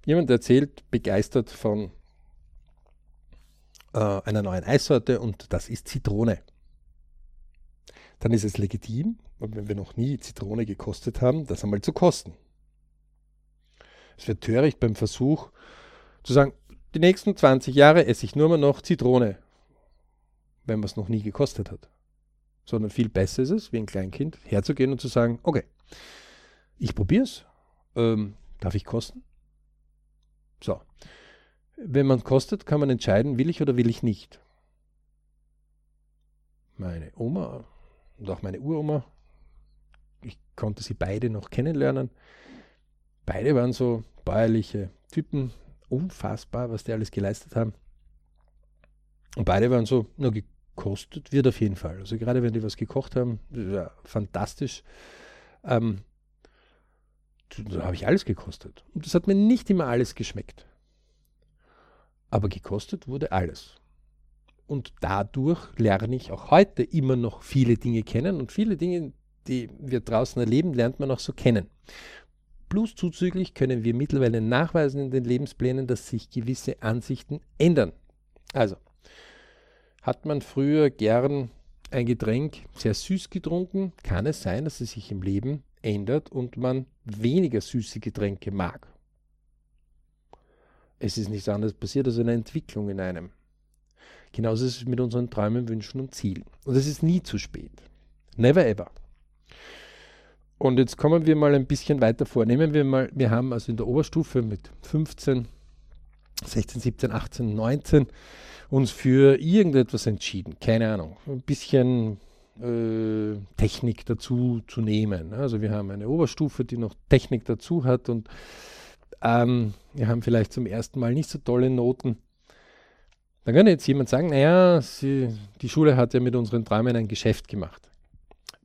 jemand erzählt begeistert von äh, einer neuen Eissorte und das ist Zitrone. Dann ist es legitim, wenn wir noch nie Zitrone gekostet haben, das einmal zu kosten. Es wird töricht beim Versuch zu sagen, die nächsten 20 Jahre esse ich nur mal noch Zitrone wenn man es noch nie gekostet hat. Sondern viel besser ist es, wie ein Kleinkind, herzugehen und zu sagen, okay, ich probiere es. Ähm, darf ich kosten? So. Wenn man kostet, kann man entscheiden, will ich oder will ich nicht. Meine Oma und auch meine Uroma, ich konnte sie beide noch kennenlernen. Beide waren so bäuerliche Typen, unfassbar, was die alles geleistet haben. Und beide waren so, na, gekostet wird auf jeden Fall. Also gerade wenn die was gekocht haben, ja, fantastisch. Ähm, da habe ich alles gekostet. Und das hat mir nicht immer alles geschmeckt. Aber gekostet wurde alles. Und dadurch lerne ich auch heute immer noch viele Dinge kennen und viele Dinge, die wir draußen erleben, lernt man auch so kennen. Plus zuzüglich können wir mittlerweile nachweisen in den Lebensplänen, dass sich gewisse Ansichten ändern. Also, hat man früher gern ein Getränk sehr süß getrunken, kann es sein, dass es sich im Leben ändert und man weniger süße Getränke mag. Es ist nichts anderes passiert als eine Entwicklung in einem. Genauso ist es mit unseren Träumen, Wünschen und Zielen. Und es ist nie zu spät. Never ever. Und jetzt kommen wir mal ein bisschen weiter vor. Nehmen wir mal, wir haben also in der Oberstufe mit 15, 16, 17, 18, 19 uns für irgendetwas entschieden. Keine Ahnung. Ein bisschen äh, Technik dazu zu nehmen. Also wir haben eine Oberstufe, die noch Technik dazu hat und ähm, wir haben vielleicht zum ersten Mal nicht so tolle Noten. Dann kann jetzt jemand sagen, naja, sie, die Schule hat ja mit unseren Träumen ein Geschäft gemacht.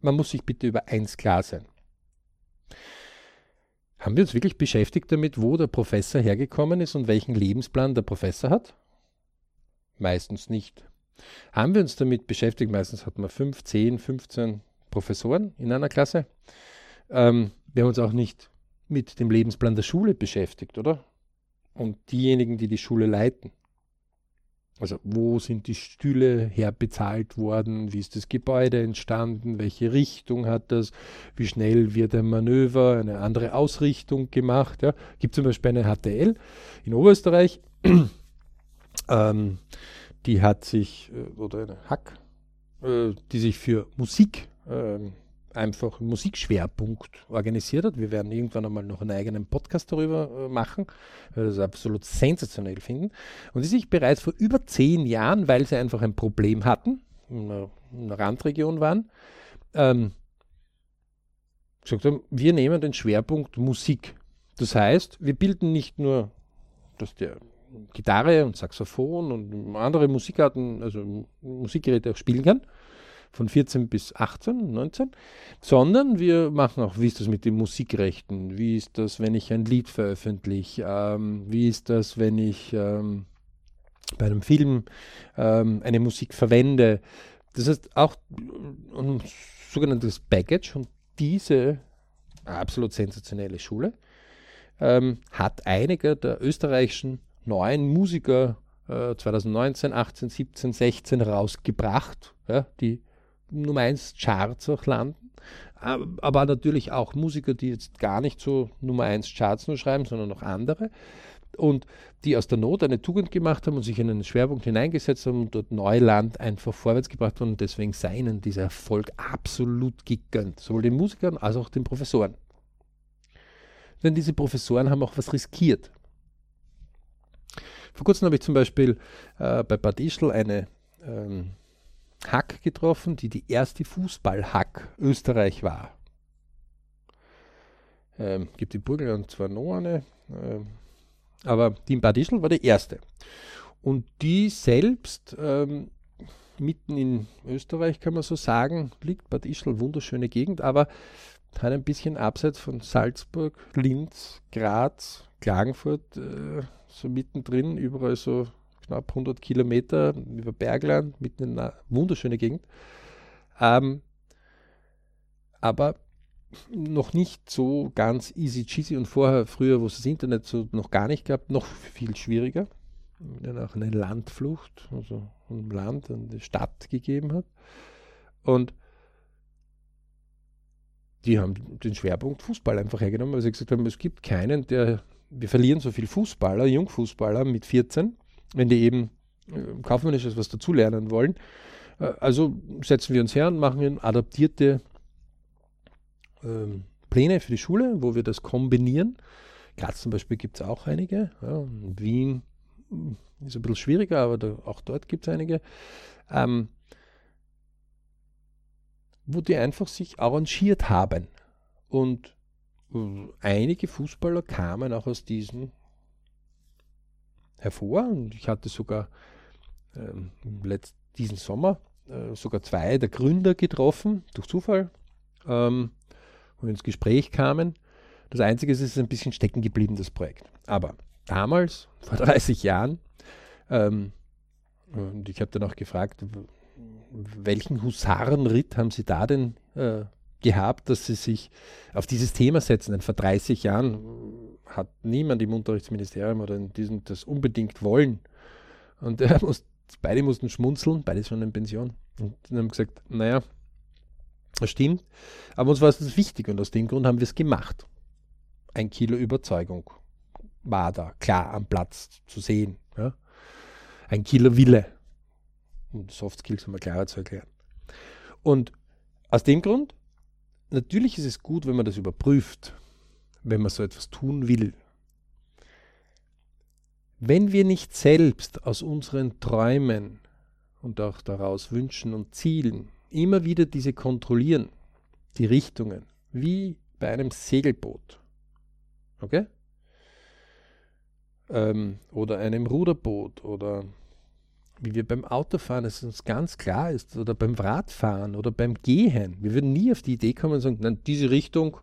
Man muss sich bitte über eins klar sein. Haben wir uns wirklich beschäftigt damit, wo der Professor hergekommen ist und welchen Lebensplan der Professor hat? Meistens nicht. Haben wir uns damit beschäftigt? Meistens hat man 5, 10, 15 Professoren in einer Klasse. Ähm, wir haben uns auch nicht mit dem Lebensplan der Schule beschäftigt, oder? Und diejenigen, die die Schule leiten. Also wo sind die Stühle herbezahlt worden? Wie ist das Gebäude entstanden? Welche Richtung hat das? Wie schnell wird ein Manöver, eine andere Ausrichtung gemacht? Ja? Gibt zum Beispiel eine HTL in Oberösterreich, ähm, die hat sich, äh, oder eine Hack, äh, die sich für Musik ähm, einfach Musikschwerpunkt organisiert hat. Wir werden irgendwann einmal noch einen eigenen Podcast darüber äh, machen, weil wir das absolut sensationell finden. Und die sich bereits vor über zehn Jahren, weil sie einfach ein Problem hatten, in einer, in einer Randregion waren, ähm, gesagt haben, wir nehmen den Schwerpunkt Musik. Das heißt, wir bilden nicht nur, dass der Gitarre und Saxophon und andere Musikarten, also Musikgeräte auch spielen kann, von 14 bis 18, 19, sondern wir machen auch, wie ist das mit den Musikrechten, wie ist das, wenn ich ein Lied veröffentliche, ähm, wie ist das, wenn ich ähm, bei einem Film ähm, eine Musik verwende. Das heißt auch ein sogenanntes Baggage und diese absolut sensationelle Schule ähm, hat einige der österreichischen neuen Musiker äh, 2019, 18, 17, 16 rausgebracht, ja, die Nummer 1 Charts auch landen. Aber natürlich auch Musiker, die jetzt gar nicht so Nummer 1 Charts nur schreiben, sondern auch andere. Und die aus der Not eine Tugend gemacht haben und sich in einen Schwerpunkt hineingesetzt haben und dort Neuland einfach vorwärts gebracht haben. Und deswegen sei ihnen dieser Erfolg absolut gegönnt. Sowohl den Musikern als auch den Professoren. Denn diese Professoren haben auch was riskiert. Vor kurzem habe ich zum Beispiel äh, bei Bad Ischl eine ähm, Hack getroffen, die die erste Fußballhack Österreich war. Ähm, gibt in Burgenland zwar noch eine, ähm, aber die in Bad Ischl war die erste. Und die selbst, ähm, mitten in Österreich kann man so sagen, liegt Bad Ischl, wunderschöne Gegend, aber hat ein bisschen abseits von Salzburg, Linz, Graz, Klagenfurt, äh, so mittendrin, überall so knapp 100 Kilometer über Bergland, mitten in einer wunderschönen Gegend. Ähm, aber noch nicht so ganz easy cheesy und vorher, früher, wo es das Internet so noch gar nicht gab, noch viel schwieriger. Dann auch eine Landflucht, also vom Land an die Stadt gegeben hat. Und die haben den Schwerpunkt Fußball einfach hergenommen, weil sie gesagt haben, es gibt keinen, der wir verlieren so viel Fußballer, Jungfußballer mit 14, wenn die eben äh, kaufmännisches was dazulernen wollen. Äh, also setzen wir uns her und machen adaptierte ähm, Pläne für die Schule, wo wir das kombinieren. Graz zum Beispiel gibt es auch einige. Ja, Wien hm, ist ein bisschen schwieriger, aber da, auch dort gibt es einige. Ähm, wo die einfach sich arrangiert haben. Und einige Fußballer kamen auch aus diesen hervor. Und ich hatte sogar ähm, letzt, diesen Sommer äh, sogar zwei der Gründer getroffen, durch Zufall, ähm, und ins Gespräch kamen. Das Einzige ist, es ist ein bisschen stecken geblieben, das Projekt. Aber damals, vor 30 Jahren, ähm, und ich habe dann auch gefragt, welchen Husarenritt haben Sie da denn äh, gehabt, dass sie sich auf dieses Thema setzen. Denn vor 30 Jahren hat niemand im Unterrichtsministerium oder in diesem das unbedingt wollen. Und muss, beide mussten schmunzeln, beide schon in Pension. Und haben gesagt, naja, das stimmt. Aber uns war es wichtig und aus dem Grund haben wir es gemacht. Ein Kilo Überzeugung war da klar am Platz zu sehen. Ja? Ein Kilo Wille. Um Soft Skills einmal klarer zu erklären. Und aus dem Grund natürlich ist es gut, wenn man das überprüft, wenn man so etwas tun will. Wenn wir nicht selbst aus unseren Träumen und auch daraus Wünschen und Zielen immer wieder diese kontrollieren, die Richtungen, wie bei einem Segelboot, okay? Ähm, oder einem Ruderboot oder wie wir beim Autofahren, es uns ganz klar ist, oder beim Radfahren oder beim Gehen. Wir würden nie auf die Idee kommen und sagen, nein, diese Richtung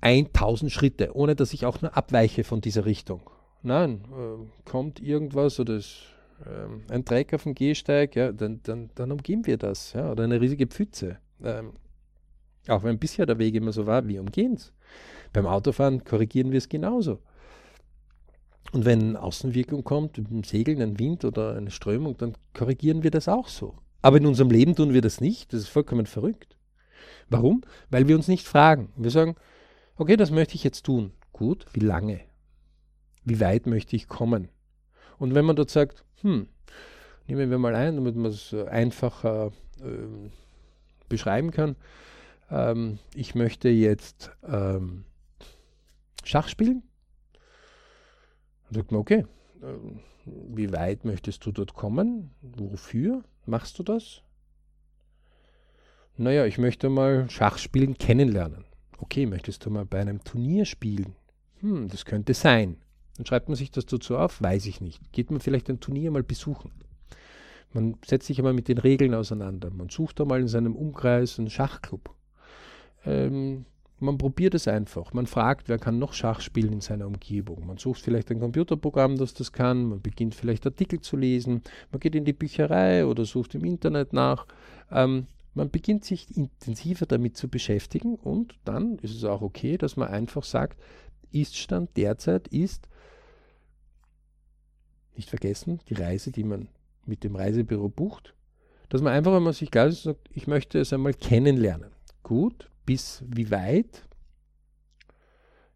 1000 Schritte, ohne dass ich auch nur abweiche von dieser Richtung. Nein, äh, kommt irgendwas oder es ähm, ein Dreck auf dem Gehsteig, ja, dann, dann, dann umgehen wir das. Ja, oder eine riesige Pfütze. Ähm, auch wenn bisher der Weg immer so war, wir umgehen es. Beim Autofahren korrigieren wir es genauso. Und wenn Außenwirkung kommt, im Segeln, ein Wind oder eine Strömung, dann korrigieren wir das auch so. Aber in unserem Leben tun wir das nicht. Das ist vollkommen verrückt. Warum? Weil wir uns nicht fragen. Wir sagen, okay, das möchte ich jetzt tun. Gut, wie lange? Wie weit möchte ich kommen? Und wenn man dort sagt, hm, nehmen wir mal ein, damit man es einfacher äh, beschreiben kann, ähm, ich möchte jetzt ähm, Schach spielen, dann sagt man, okay, äh, wie weit möchtest du dort kommen? Wofür machst du das? Naja, ich möchte mal Schachspielen kennenlernen. Okay, möchtest du mal bei einem Turnier spielen? Hm, das könnte sein. Dann schreibt man sich das dazu auf, weiß ich nicht. Geht man vielleicht ein Turnier mal besuchen? Man setzt sich einmal mit den Regeln auseinander. Man sucht einmal in seinem Umkreis einen Schachclub. Ähm, man probiert es einfach. Man fragt, wer kann noch Schach spielen in seiner Umgebung. Man sucht vielleicht ein Computerprogramm, das das kann. Man beginnt vielleicht Artikel zu lesen. Man geht in die Bücherei oder sucht im Internet nach. Ähm, man beginnt sich intensiver damit zu beschäftigen und dann ist es auch okay, dass man einfach sagt, Iststand derzeit ist, nicht vergessen, die Reise, die man mit dem Reisebüro bucht, dass man einfach einmal sich klar ist und sagt, ich möchte es einmal kennenlernen. Gut, bis wie weit?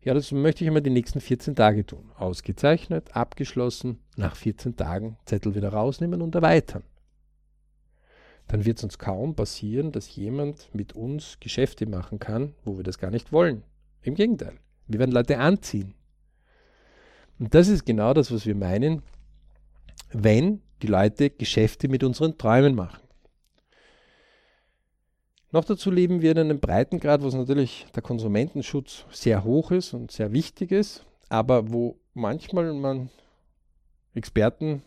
Ja, das möchte ich einmal die nächsten 14 Tage tun. Ausgezeichnet, abgeschlossen, nach 14 Tagen Zettel wieder rausnehmen und erweitern. Dann wird es uns kaum passieren, dass jemand mit uns Geschäfte machen kann, wo wir das gar nicht wollen. Im Gegenteil, wir werden Leute anziehen. Und das ist genau das, was wir meinen, wenn die Leute Geschäfte mit unseren Träumen machen. Noch dazu leben wir in einem Breitengrad, wo natürlich der Konsumentenschutz sehr hoch ist und sehr wichtig ist, aber wo manchmal man Experten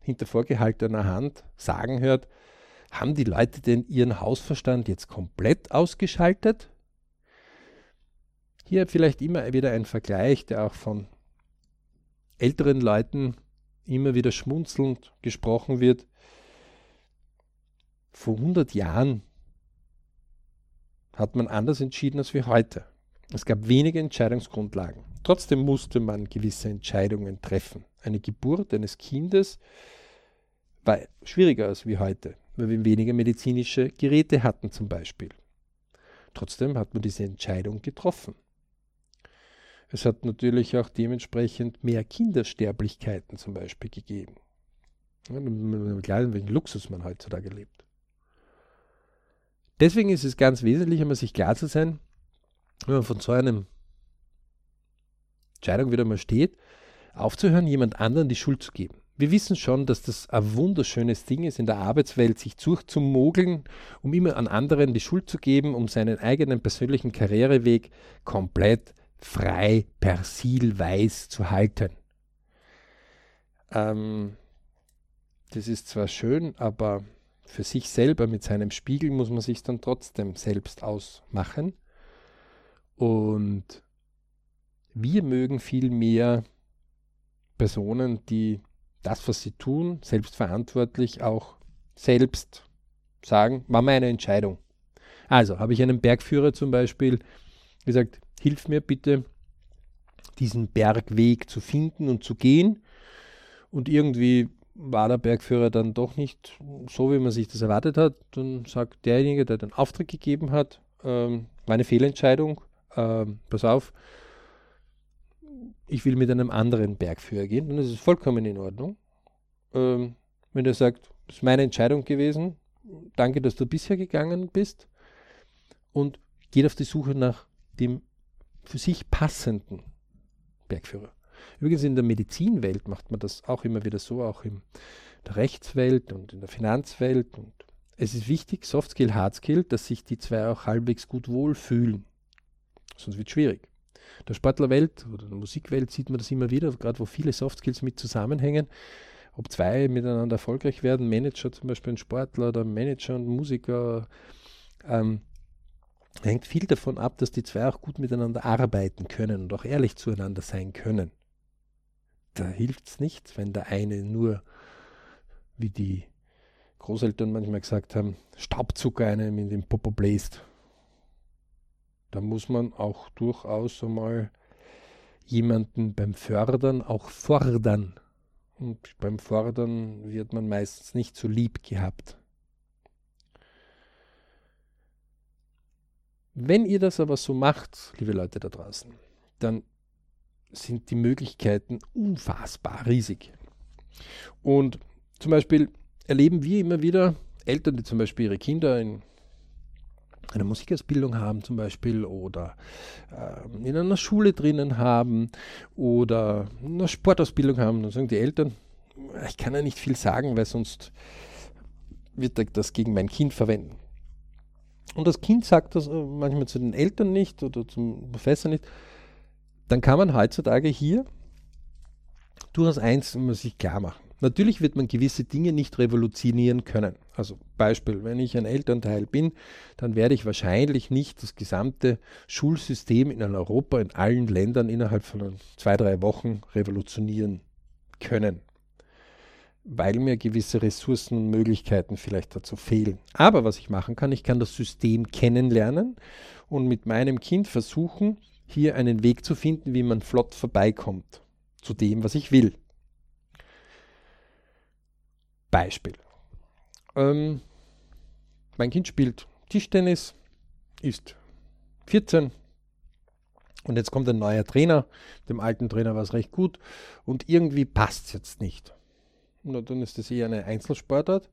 hinter vorgehaltener Hand sagen hört, haben die Leute denn ihren Hausverstand jetzt komplett ausgeschaltet? Hier vielleicht immer wieder ein Vergleich, der auch von älteren Leuten immer wieder schmunzelnd gesprochen wird. Vor 100 Jahren hat man anders entschieden als wie heute. Es gab wenige Entscheidungsgrundlagen. Trotzdem musste man gewisse Entscheidungen treffen. Eine Geburt eines Kindes war schwieriger als wie heute, weil wir weniger medizinische Geräte hatten zum Beispiel. Trotzdem hat man diese Entscheidung getroffen. Es hat natürlich auch dementsprechend mehr Kindersterblichkeiten zum Beispiel gegeben. Klar, welchen Luxus man heutzutage lebt. Deswegen ist es ganz wesentlich, immer sich klar zu sein, wenn man von so einer Entscheidung wieder mal steht, aufzuhören, jemand anderen die Schuld zu geben. Wir wissen schon, dass das ein wunderschönes Ding ist, in der Arbeitswelt sich durchzumogeln, um immer an anderen die Schuld zu geben, um seinen eigenen persönlichen Karriereweg komplett frei, persilweis zu halten. Ähm, das ist zwar schön, aber für sich selber mit seinem Spiegel muss man sich dann trotzdem selbst ausmachen. Und wir mögen viel mehr Personen, die das, was sie tun, selbstverantwortlich auch selbst sagen, war meine Entscheidung. Also habe ich einen Bergführer zum Beispiel gesagt, hilf mir bitte, diesen Bergweg zu finden und zu gehen. Und irgendwie war der Bergführer dann doch nicht so, wie man sich das erwartet hat. Dann sagt derjenige, der den Auftrag gegeben hat, ähm, eine Fehlentscheidung, ähm, pass auf, ich will mit einem anderen Bergführer gehen. Dann ist es vollkommen in Ordnung. Ähm, wenn er sagt, das ist meine Entscheidung gewesen, danke, dass du bisher gegangen bist und geht auf die Suche nach dem für sich passenden Bergführer. Übrigens in der Medizinwelt macht man das auch immer wieder so, auch in der Rechtswelt und in der Finanzwelt. Und es ist wichtig, Soft Skill, Hard Skill, dass sich die zwei auch halbwegs gut wohlfühlen. Sonst wird es schwierig. Der Sportlerwelt oder der Musikwelt sieht man das immer wieder, gerade wo viele Soft Skills mit zusammenhängen. Ob zwei miteinander erfolgreich werden, Manager zum Beispiel ein Sportler oder Manager und Musiker, ähm, hängt viel davon ab, dass die zwei auch gut miteinander arbeiten können und auch ehrlich zueinander sein können. Da hilft es nichts, wenn der eine nur wie die Großeltern manchmal gesagt haben, Staubzucker einem in den Popo bläst. Da muss man auch durchaus einmal jemanden beim Fördern auch fordern. Und beim Fordern wird man meistens nicht so lieb gehabt. Wenn ihr das aber so macht, liebe Leute da draußen, dann sind die Möglichkeiten unfassbar riesig. Und zum Beispiel erleben wir immer wieder Eltern, die zum Beispiel ihre Kinder in eine Musikausbildung haben zum Beispiel oder äh, in einer Schule drinnen haben oder eine Sportausbildung haben, dann sagen die Eltern, ich kann ja nicht viel sagen, weil sonst wird das gegen mein Kind verwenden. Und das Kind sagt das äh, manchmal zu den Eltern nicht oder zum Professor nicht. Dann kann man heutzutage hier durchaus eins muss sich klar machen. Natürlich wird man gewisse Dinge nicht revolutionieren können. Also Beispiel, wenn ich ein Elternteil bin, dann werde ich wahrscheinlich nicht das gesamte Schulsystem in Europa, in allen Ländern innerhalb von zwei, drei Wochen revolutionieren können, weil mir gewisse Ressourcen und Möglichkeiten vielleicht dazu fehlen. Aber was ich machen kann, ich kann das System kennenlernen und mit meinem Kind versuchen, hier einen Weg zu finden, wie man flott vorbeikommt zu dem, was ich will. Beispiel. Ähm, mein Kind spielt Tischtennis, ist 14 und jetzt kommt ein neuer Trainer. Dem alten Trainer war es recht gut und irgendwie passt es jetzt nicht. Und dann ist das eher eine Einzelsportart.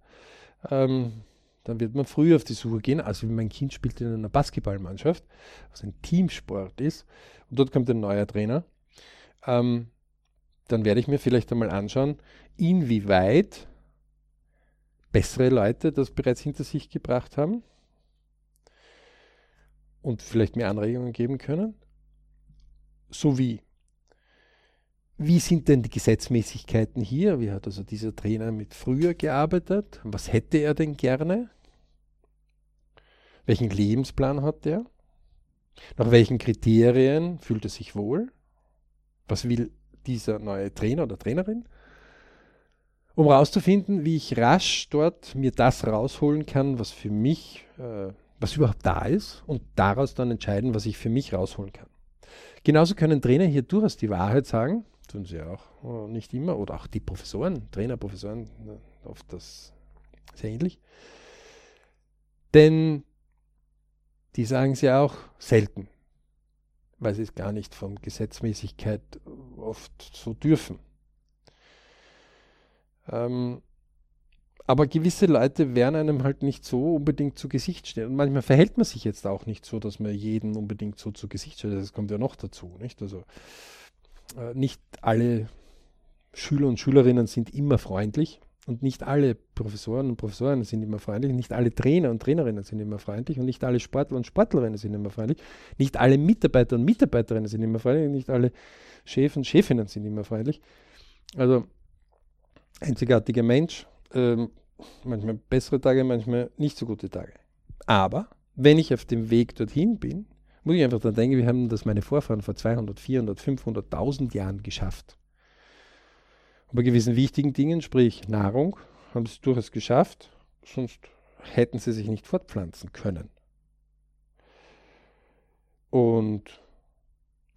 Ähm, dann wird man früh auf die Suche gehen. Also mein Kind spielt in einer Basketballmannschaft, was ein Teamsport ist. Und dort kommt ein neuer Trainer. Ähm, dann werde ich mir vielleicht einmal anschauen, inwieweit bessere Leute das bereits hinter sich gebracht haben und vielleicht mehr Anregungen geben können? Sowie, wie sind denn die Gesetzmäßigkeiten hier? Wie hat also dieser Trainer mit früher gearbeitet? Was hätte er denn gerne? Welchen Lebensplan hat er? Nach welchen Kriterien fühlt er sich wohl? Was will dieser neue Trainer oder Trainerin? Um herauszufinden, wie ich rasch dort mir das rausholen kann, was für mich, äh, was überhaupt da ist und daraus dann entscheiden, was ich für mich rausholen kann. Genauso können Trainer hier durchaus die Wahrheit sagen, tun sie auch oh, nicht immer, oder auch die Professoren, Trainer, Professoren, oft das sehr ähnlich. Denn die sagen sie auch selten, weil sie es gar nicht von Gesetzmäßigkeit oft so dürfen. Ähm, aber gewisse Leute werden einem halt nicht so unbedingt zu Gesicht stehen. Und manchmal verhält man sich jetzt auch nicht so, dass man jeden unbedingt so zu Gesicht stellt. Das kommt ja noch dazu, nicht? Also äh, nicht alle Schüler und Schülerinnen sind immer freundlich und nicht alle Professoren und Professorinnen sind immer freundlich, nicht alle Trainer und Trainerinnen sind immer freundlich und nicht alle Sportler und Sportlerinnen sind immer freundlich, nicht alle Mitarbeiter und Mitarbeiterinnen sind immer freundlich, nicht alle Chefs und Chefinnen sind immer freundlich. Also einzigartiger Mensch. Ähm, manchmal bessere Tage, manchmal nicht so gute Tage. Aber wenn ich auf dem Weg dorthin bin, muss ich einfach daran denken, wir haben das meine Vorfahren vor 200, 400, 500.000 Jahren geschafft. Und bei gewissen wichtigen Dingen, sprich Nahrung, haben sie es durchaus geschafft, sonst hätten sie sich nicht fortpflanzen können. Und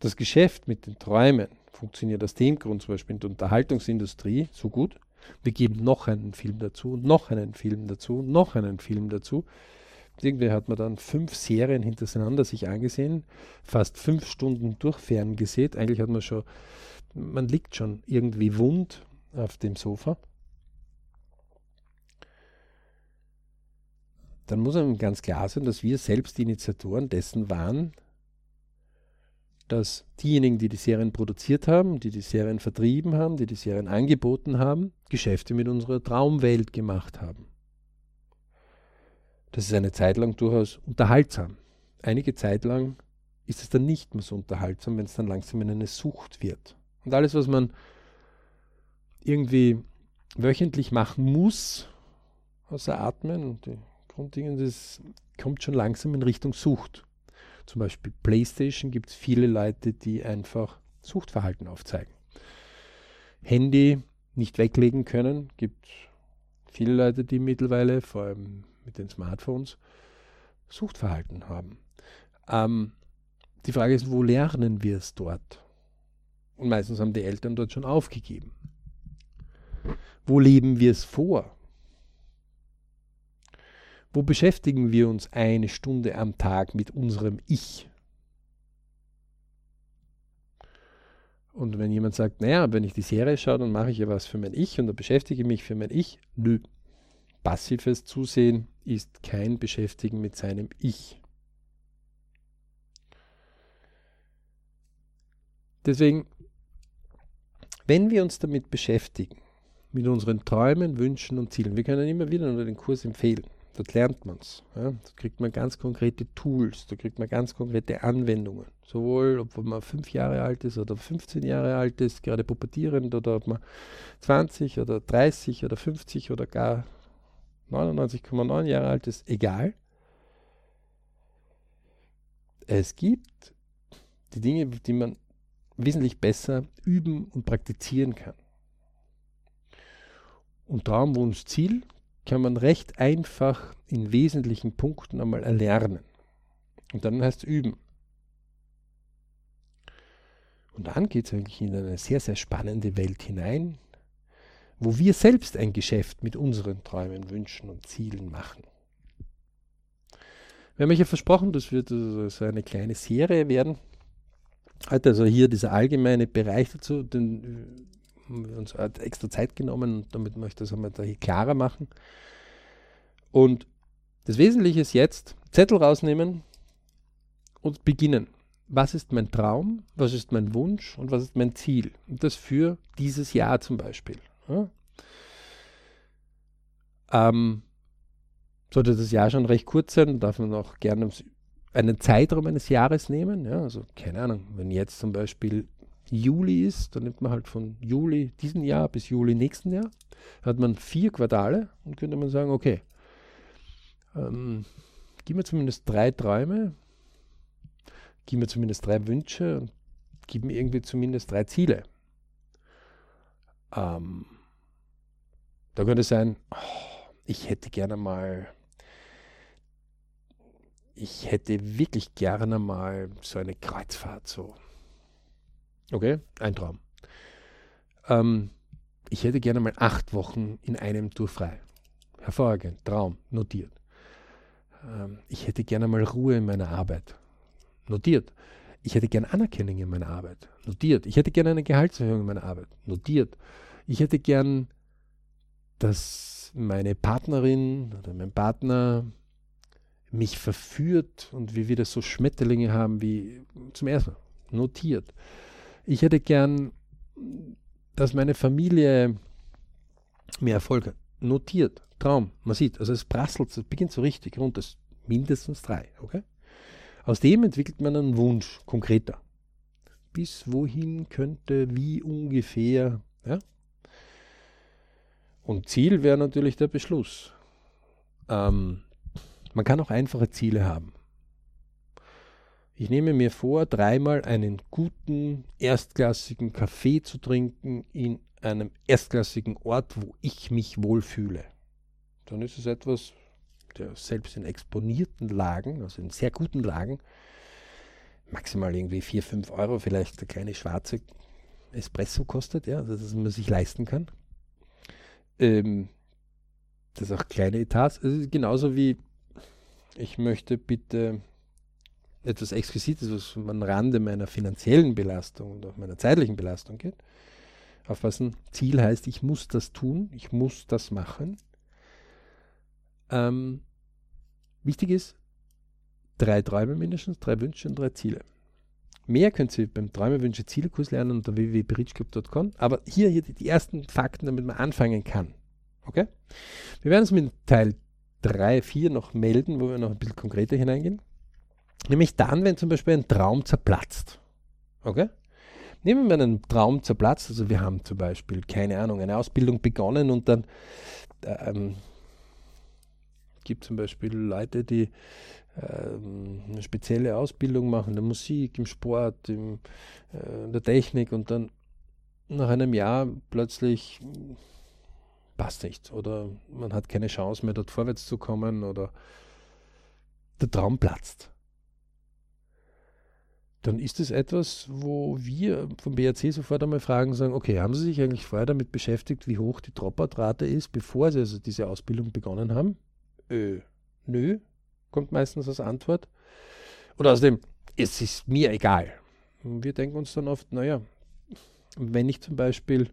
das Geschäft mit den Träumen funktioniert aus dem Grund zum Beispiel in der Unterhaltungsindustrie so gut, wir geben noch einen Film dazu, noch einen Film dazu, noch einen Film dazu. Irgendwie hat man dann fünf Serien hintereinander sich angesehen, fast fünf Stunden durch ferngesehen. Eigentlich hat man schon, man liegt schon irgendwie wund auf dem Sofa. Dann muss einem ganz klar sein, dass wir selbst die Initiatoren dessen waren, dass diejenigen, die die Serien produziert haben, die die Serien vertrieben haben, die die Serien angeboten haben, Geschäfte mit unserer Traumwelt gemacht haben. Das ist eine Zeit lang durchaus unterhaltsam. Einige Zeit lang ist es dann nicht mehr so unterhaltsam, wenn es dann langsam in eine Sucht wird. Und alles, was man irgendwie wöchentlich machen muss, außer Atmen und die Grunddinge, das kommt schon langsam in Richtung Sucht zum Beispiel PlayStation gibt es viele Leute, die einfach Suchtverhalten aufzeigen. Handy nicht weglegen können, gibt viele Leute, die mittlerweile, vor allem mit den Smartphones, Suchtverhalten haben. Ähm, die Frage ist, wo lernen wir es dort? Und meistens haben die Eltern dort schon aufgegeben. Wo leben wir es vor? Wo beschäftigen wir uns eine Stunde am Tag mit unserem Ich? Und wenn jemand sagt, naja, wenn ich die Serie schaue, dann mache ich ja was für mein Ich und dann beschäftige ich mich für mein Ich. Nö. Passives Zusehen ist kein Beschäftigen mit seinem Ich. Deswegen, wenn wir uns damit beschäftigen, mit unseren Träumen, Wünschen und Zielen, wir können immer wieder nur den Kurs empfehlen. Dort lernt man es. Ja. Da kriegt man ganz konkrete Tools, da kriegt man ganz konkrete Anwendungen. Sowohl, ob man fünf Jahre alt ist oder 15 Jahre alt ist, gerade pubertierend, oder ob man 20 oder 30 oder 50 oder gar 99,9 Jahre alt ist, egal. Es gibt die Dinge, die man wesentlich besser üben und praktizieren kann. Und Traum, Wunsch, Ziel kann man recht einfach in wesentlichen Punkten einmal erlernen. Und dann heißt es üben. Und dann geht es eigentlich in eine sehr, sehr spannende Welt hinein, wo wir selbst ein Geschäft mit unseren Träumen, Wünschen und Zielen machen. Wir haben euch ja versprochen, das wird so eine kleine Serie werden. Heute also hier dieser allgemeine Bereich dazu, den haben wir uns extra Zeit genommen, damit möchte ich das einmal da klarer machen. Und das Wesentliche ist jetzt, Zettel rausnehmen und beginnen. Was ist mein Traum, was ist mein Wunsch und was ist mein Ziel? Und das für dieses Jahr zum Beispiel. Ja? Ähm, sollte das Jahr schon recht kurz sein, darf man auch gerne einen Zeitraum eines Jahres nehmen. Ja? Also keine Ahnung, wenn jetzt zum Beispiel Juli ist, dann nimmt man halt von Juli diesen Jahr bis Juli nächsten Jahr, hat man vier Quartale und könnte man sagen, okay, ähm, gib mir zumindest drei Träume, gib mir zumindest drei Wünsche und gib mir irgendwie zumindest drei Ziele. Ähm, da könnte es sein, oh, ich hätte gerne mal, ich hätte wirklich gerne mal so eine Kreuzfahrt so Okay, ein Traum. Ähm, ich hätte gerne mal acht Wochen in einem Tour frei. Hervorragend, Traum, notiert. Ähm, ich hätte gerne mal Ruhe in meiner Arbeit. Notiert. Ich hätte gerne Anerkennung in meiner Arbeit. Notiert. Ich hätte gerne eine Gehaltserhöhung in meiner Arbeit. Notiert. Ich hätte gern, dass meine Partnerin oder mein Partner mich verführt und wir wieder so Schmetterlinge haben wie zum ersten Mal. Notiert ich hätte gern, dass meine Familie mehr Erfolg hat. Notiert, Traum, man sieht, also es prasselt, es beginnt so richtig das mindestens drei, okay? Aus dem entwickelt man einen Wunsch, konkreter. Bis wohin könnte, wie ungefähr, ja? Und Ziel wäre natürlich der Beschluss. Ähm, man kann auch einfache Ziele haben. Ich nehme mir vor, dreimal einen guten, erstklassigen Kaffee zu trinken in einem erstklassigen Ort, wo ich mich wohlfühle. Dann ist es etwas, der selbst in exponierten Lagen, also in sehr guten Lagen, maximal irgendwie 4, 5 Euro vielleicht der kleine schwarze Espresso kostet, ja, dass man sich leisten kann. Ähm, das ist auch kleine Etats. Also genauso wie ich möchte bitte etwas Exquisites, was am Rande meiner finanziellen Belastung und auch meiner zeitlichen Belastung geht. Aufpassen, Ziel heißt, ich muss das tun, ich muss das machen. Ähm, wichtig ist, drei Träume mindestens, drei Wünsche und drei Ziele. Mehr könnt ihr beim Träume, Wünsche, Ziele Kurs lernen unter www.bridgeclub.com. Aber hier, hier die, ersten Fakten, damit man anfangen kann. Okay? Wir werden uns mit Teil 3, 4 noch melden, wo wir noch ein bisschen konkreter hineingehen. Nämlich dann, wenn zum Beispiel ein Traum zerplatzt. Okay? Nehmen wir einen Traum zerplatzt, also wir haben zum Beispiel, keine Ahnung, eine Ausbildung begonnen und dann ähm, gibt zum Beispiel Leute, die ähm, eine spezielle Ausbildung machen, in der Musik, im Sport, im, äh, in der Technik und dann nach einem Jahr plötzlich passt nicht oder man hat keine Chance mehr dort vorwärts zu kommen oder der Traum platzt. Dann ist es etwas, wo wir vom BRC sofort einmal fragen, sagen, okay, haben Sie sich eigentlich vorher damit beschäftigt, wie hoch die Dropout-Rate ist, bevor Sie also diese Ausbildung begonnen haben? Äh, nö, kommt meistens als Antwort. Oder außerdem, es ist mir egal. Und wir denken uns dann oft, naja, wenn ich zum Beispiel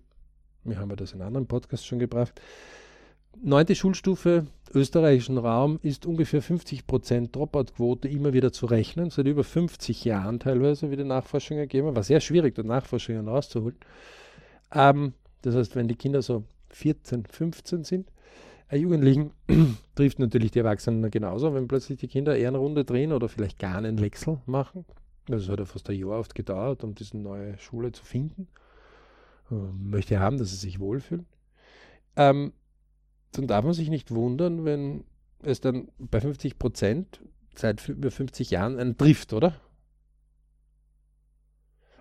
wir haben ja das in anderen Podcasts schon gebracht. Neunte Schulstufe, österreichischen Raum, ist ungefähr 50 Prozent Dropout-Quote immer wieder zu rechnen, seit über 50 Jahren teilweise, wie die Nachforschung ergeben hat. War sehr schwierig, dort Nachforschungen rauszuholen. Ähm, das heißt, wenn die Kinder so 14, 15 sind, ein Jugendlichen trifft natürlich die Erwachsenen genauso, wenn plötzlich die Kinder eher eine Runde drehen oder vielleicht gar einen Wechsel machen. Das hat ja fast ein Jahr oft gedauert, um diese neue Schule zu finden möchte haben, dass sie sich wohlfühlen, ähm, dann darf man sich nicht wundern, wenn es dann bei 50 Prozent seit über 50 Jahren einen trifft, oder?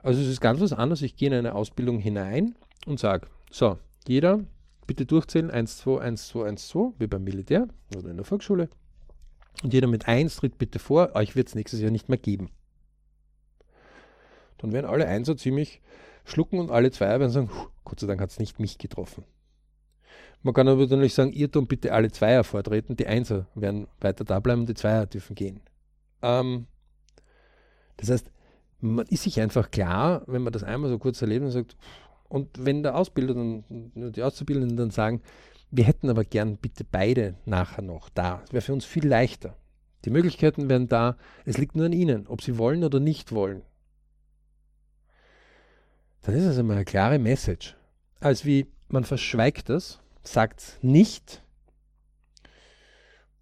Also es ist ganz was anderes. Ich gehe in eine Ausbildung hinein und sage, so, jeder bitte durchzählen, 1, 2, 1, 2, 1, 2, wie beim Militär oder in der Volksschule. Und jeder mit 1 tritt bitte vor, euch wird es nächstes Jahr nicht mehr geben. Dann werden alle Einser ziemlich schlucken und alle Zweier werden sagen, Gott sei Dank hat es nicht mich getroffen. Man kann aber natürlich sagen, Irrtum bitte alle Zweier vortreten, die Einser werden weiter da bleiben und die Zweier dürfen gehen. Ähm, das heißt, man ist sich einfach klar, wenn man das einmal so kurz erlebt und sagt, und wenn der Ausbilder und die Auszubildenden dann sagen, wir hätten aber gern bitte beide nachher noch da, das wäre für uns viel leichter. Die Möglichkeiten wären da, es liegt nur an Ihnen, ob Sie wollen oder nicht wollen dann ist es einmal eine klare Message. Als wie man verschweigt das, sagt es nicht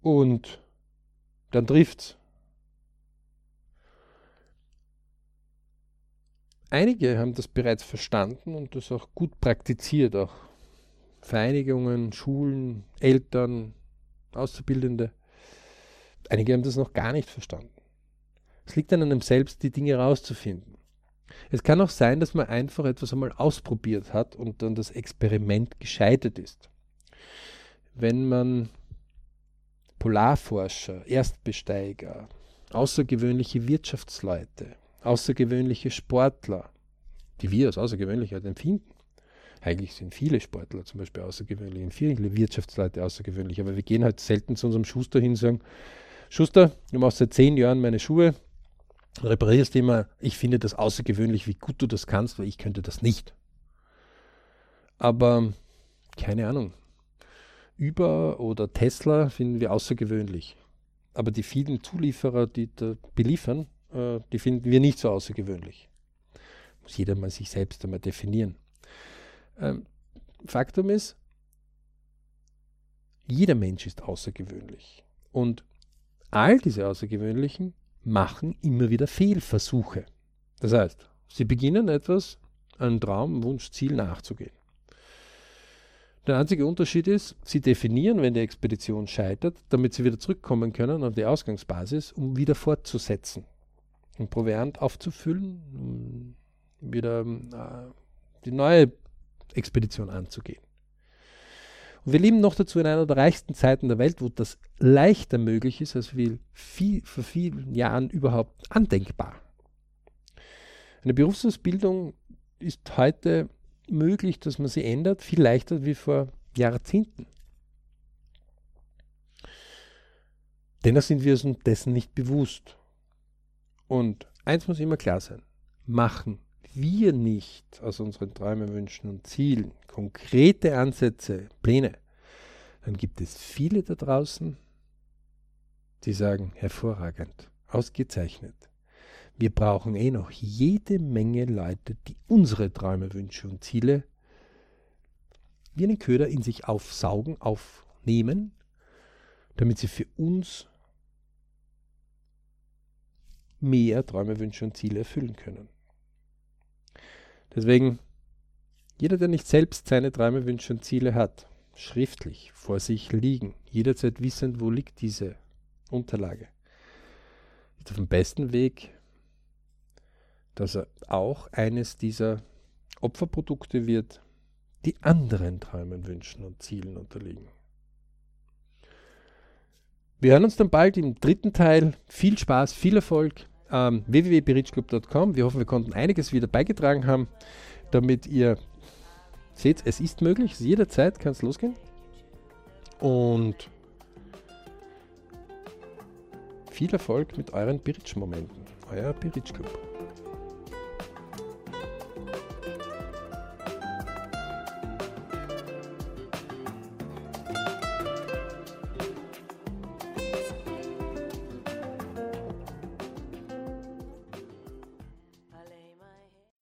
und dann trifft Einige haben das bereits verstanden und das auch gut praktiziert, auch Vereinigungen, Schulen, Eltern, Auszubildende. Einige haben das noch gar nicht verstanden. Es liegt an einem selbst, die Dinge herauszufinden. Es kann auch sein, dass man einfach etwas einmal ausprobiert hat und dann das Experiment gescheitert ist. Wenn man Polarforscher, Erstbesteiger, außergewöhnliche Wirtschaftsleute, außergewöhnliche Sportler, die wir als außergewöhnlich halt empfinden. Eigentlich sind viele Sportler zum Beispiel außergewöhnlich und viele Wirtschaftsleute außergewöhnlich, aber wir gehen halt selten zu unserem Schuster hin und sagen, Schuster, du machst seit zehn Jahren meine Schuhe, reparierst immer, ich finde das außergewöhnlich, wie gut du das kannst, weil ich könnte das nicht. Aber keine Ahnung. Uber oder Tesla finden wir außergewöhnlich. Aber die vielen Zulieferer, die da beliefern, äh, die finden wir nicht so außergewöhnlich. Muss jeder mal sich selbst einmal definieren. Ähm, Faktum ist, jeder Mensch ist außergewöhnlich. Und all diese Außergewöhnlichen machen immer wieder Fehlversuche. Das heißt, sie beginnen etwas, einen Traum, Wunsch, Ziel nachzugehen. Der einzige Unterschied ist, sie definieren, wenn die Expedition scheitert, damit sie wieder zurückkommen können auf die Ausgangsbasis, um wieder fortzusetzen. Um Proviant aufzufüllen, um wieder äh, die neue Expedition anzugehen. Und wir leben noch dazu in einer der reichsten Zeiten der Welt, wo das leichter möglich ist, als viel, vor vielen Jahren überhaupt andenkbar. Eine Berufsausbildung ist heute möglich, dass man sie ändert, viel leichter wie vor Jahrzehnten. Dennoch sind wir uns dessen nicht bewusst. Und eins muss immer klar sein, machen wir nicht aus unseren Träumen, Wünschen und Zielen konkrete Ansätze, Pläne, dann gibt es viele da draußen, die sagen, hervorragend, ausgezeichnet. Wir brauchen eh noch jede Menge Leute, die unsere Träume, Wünsche und Ziele wie einen Köder in sich aufsaugen, aufnehmen, damit sie für uns mehr Träume, Wünsche und Ziele erfüllen können. Deswegen, jeder, der nicht selbst seine Träume, Wünsche und Ziele hat, schriftlich vor sich liegen, jederzeit wissend, wo liegt diese Unterlage, ist auf dem besten Weg, dass er auch eines dieser Opferprodukte wird, die anderen Träumen, Wünschen und Zielen unterliegen. Wir hören uns dann bald im dritten Teil. Viel Spaß, viel Erfolg. Ähm, www.berichclub.com. Wir hoffen, wir konnten einiges wieder beigetragen haben, damit ihr seht, es ist möglich. Jederzeit kann es losgehen. Und viel Erfolg mit euren Biritsch-Momenten. Euer Biritsch Club.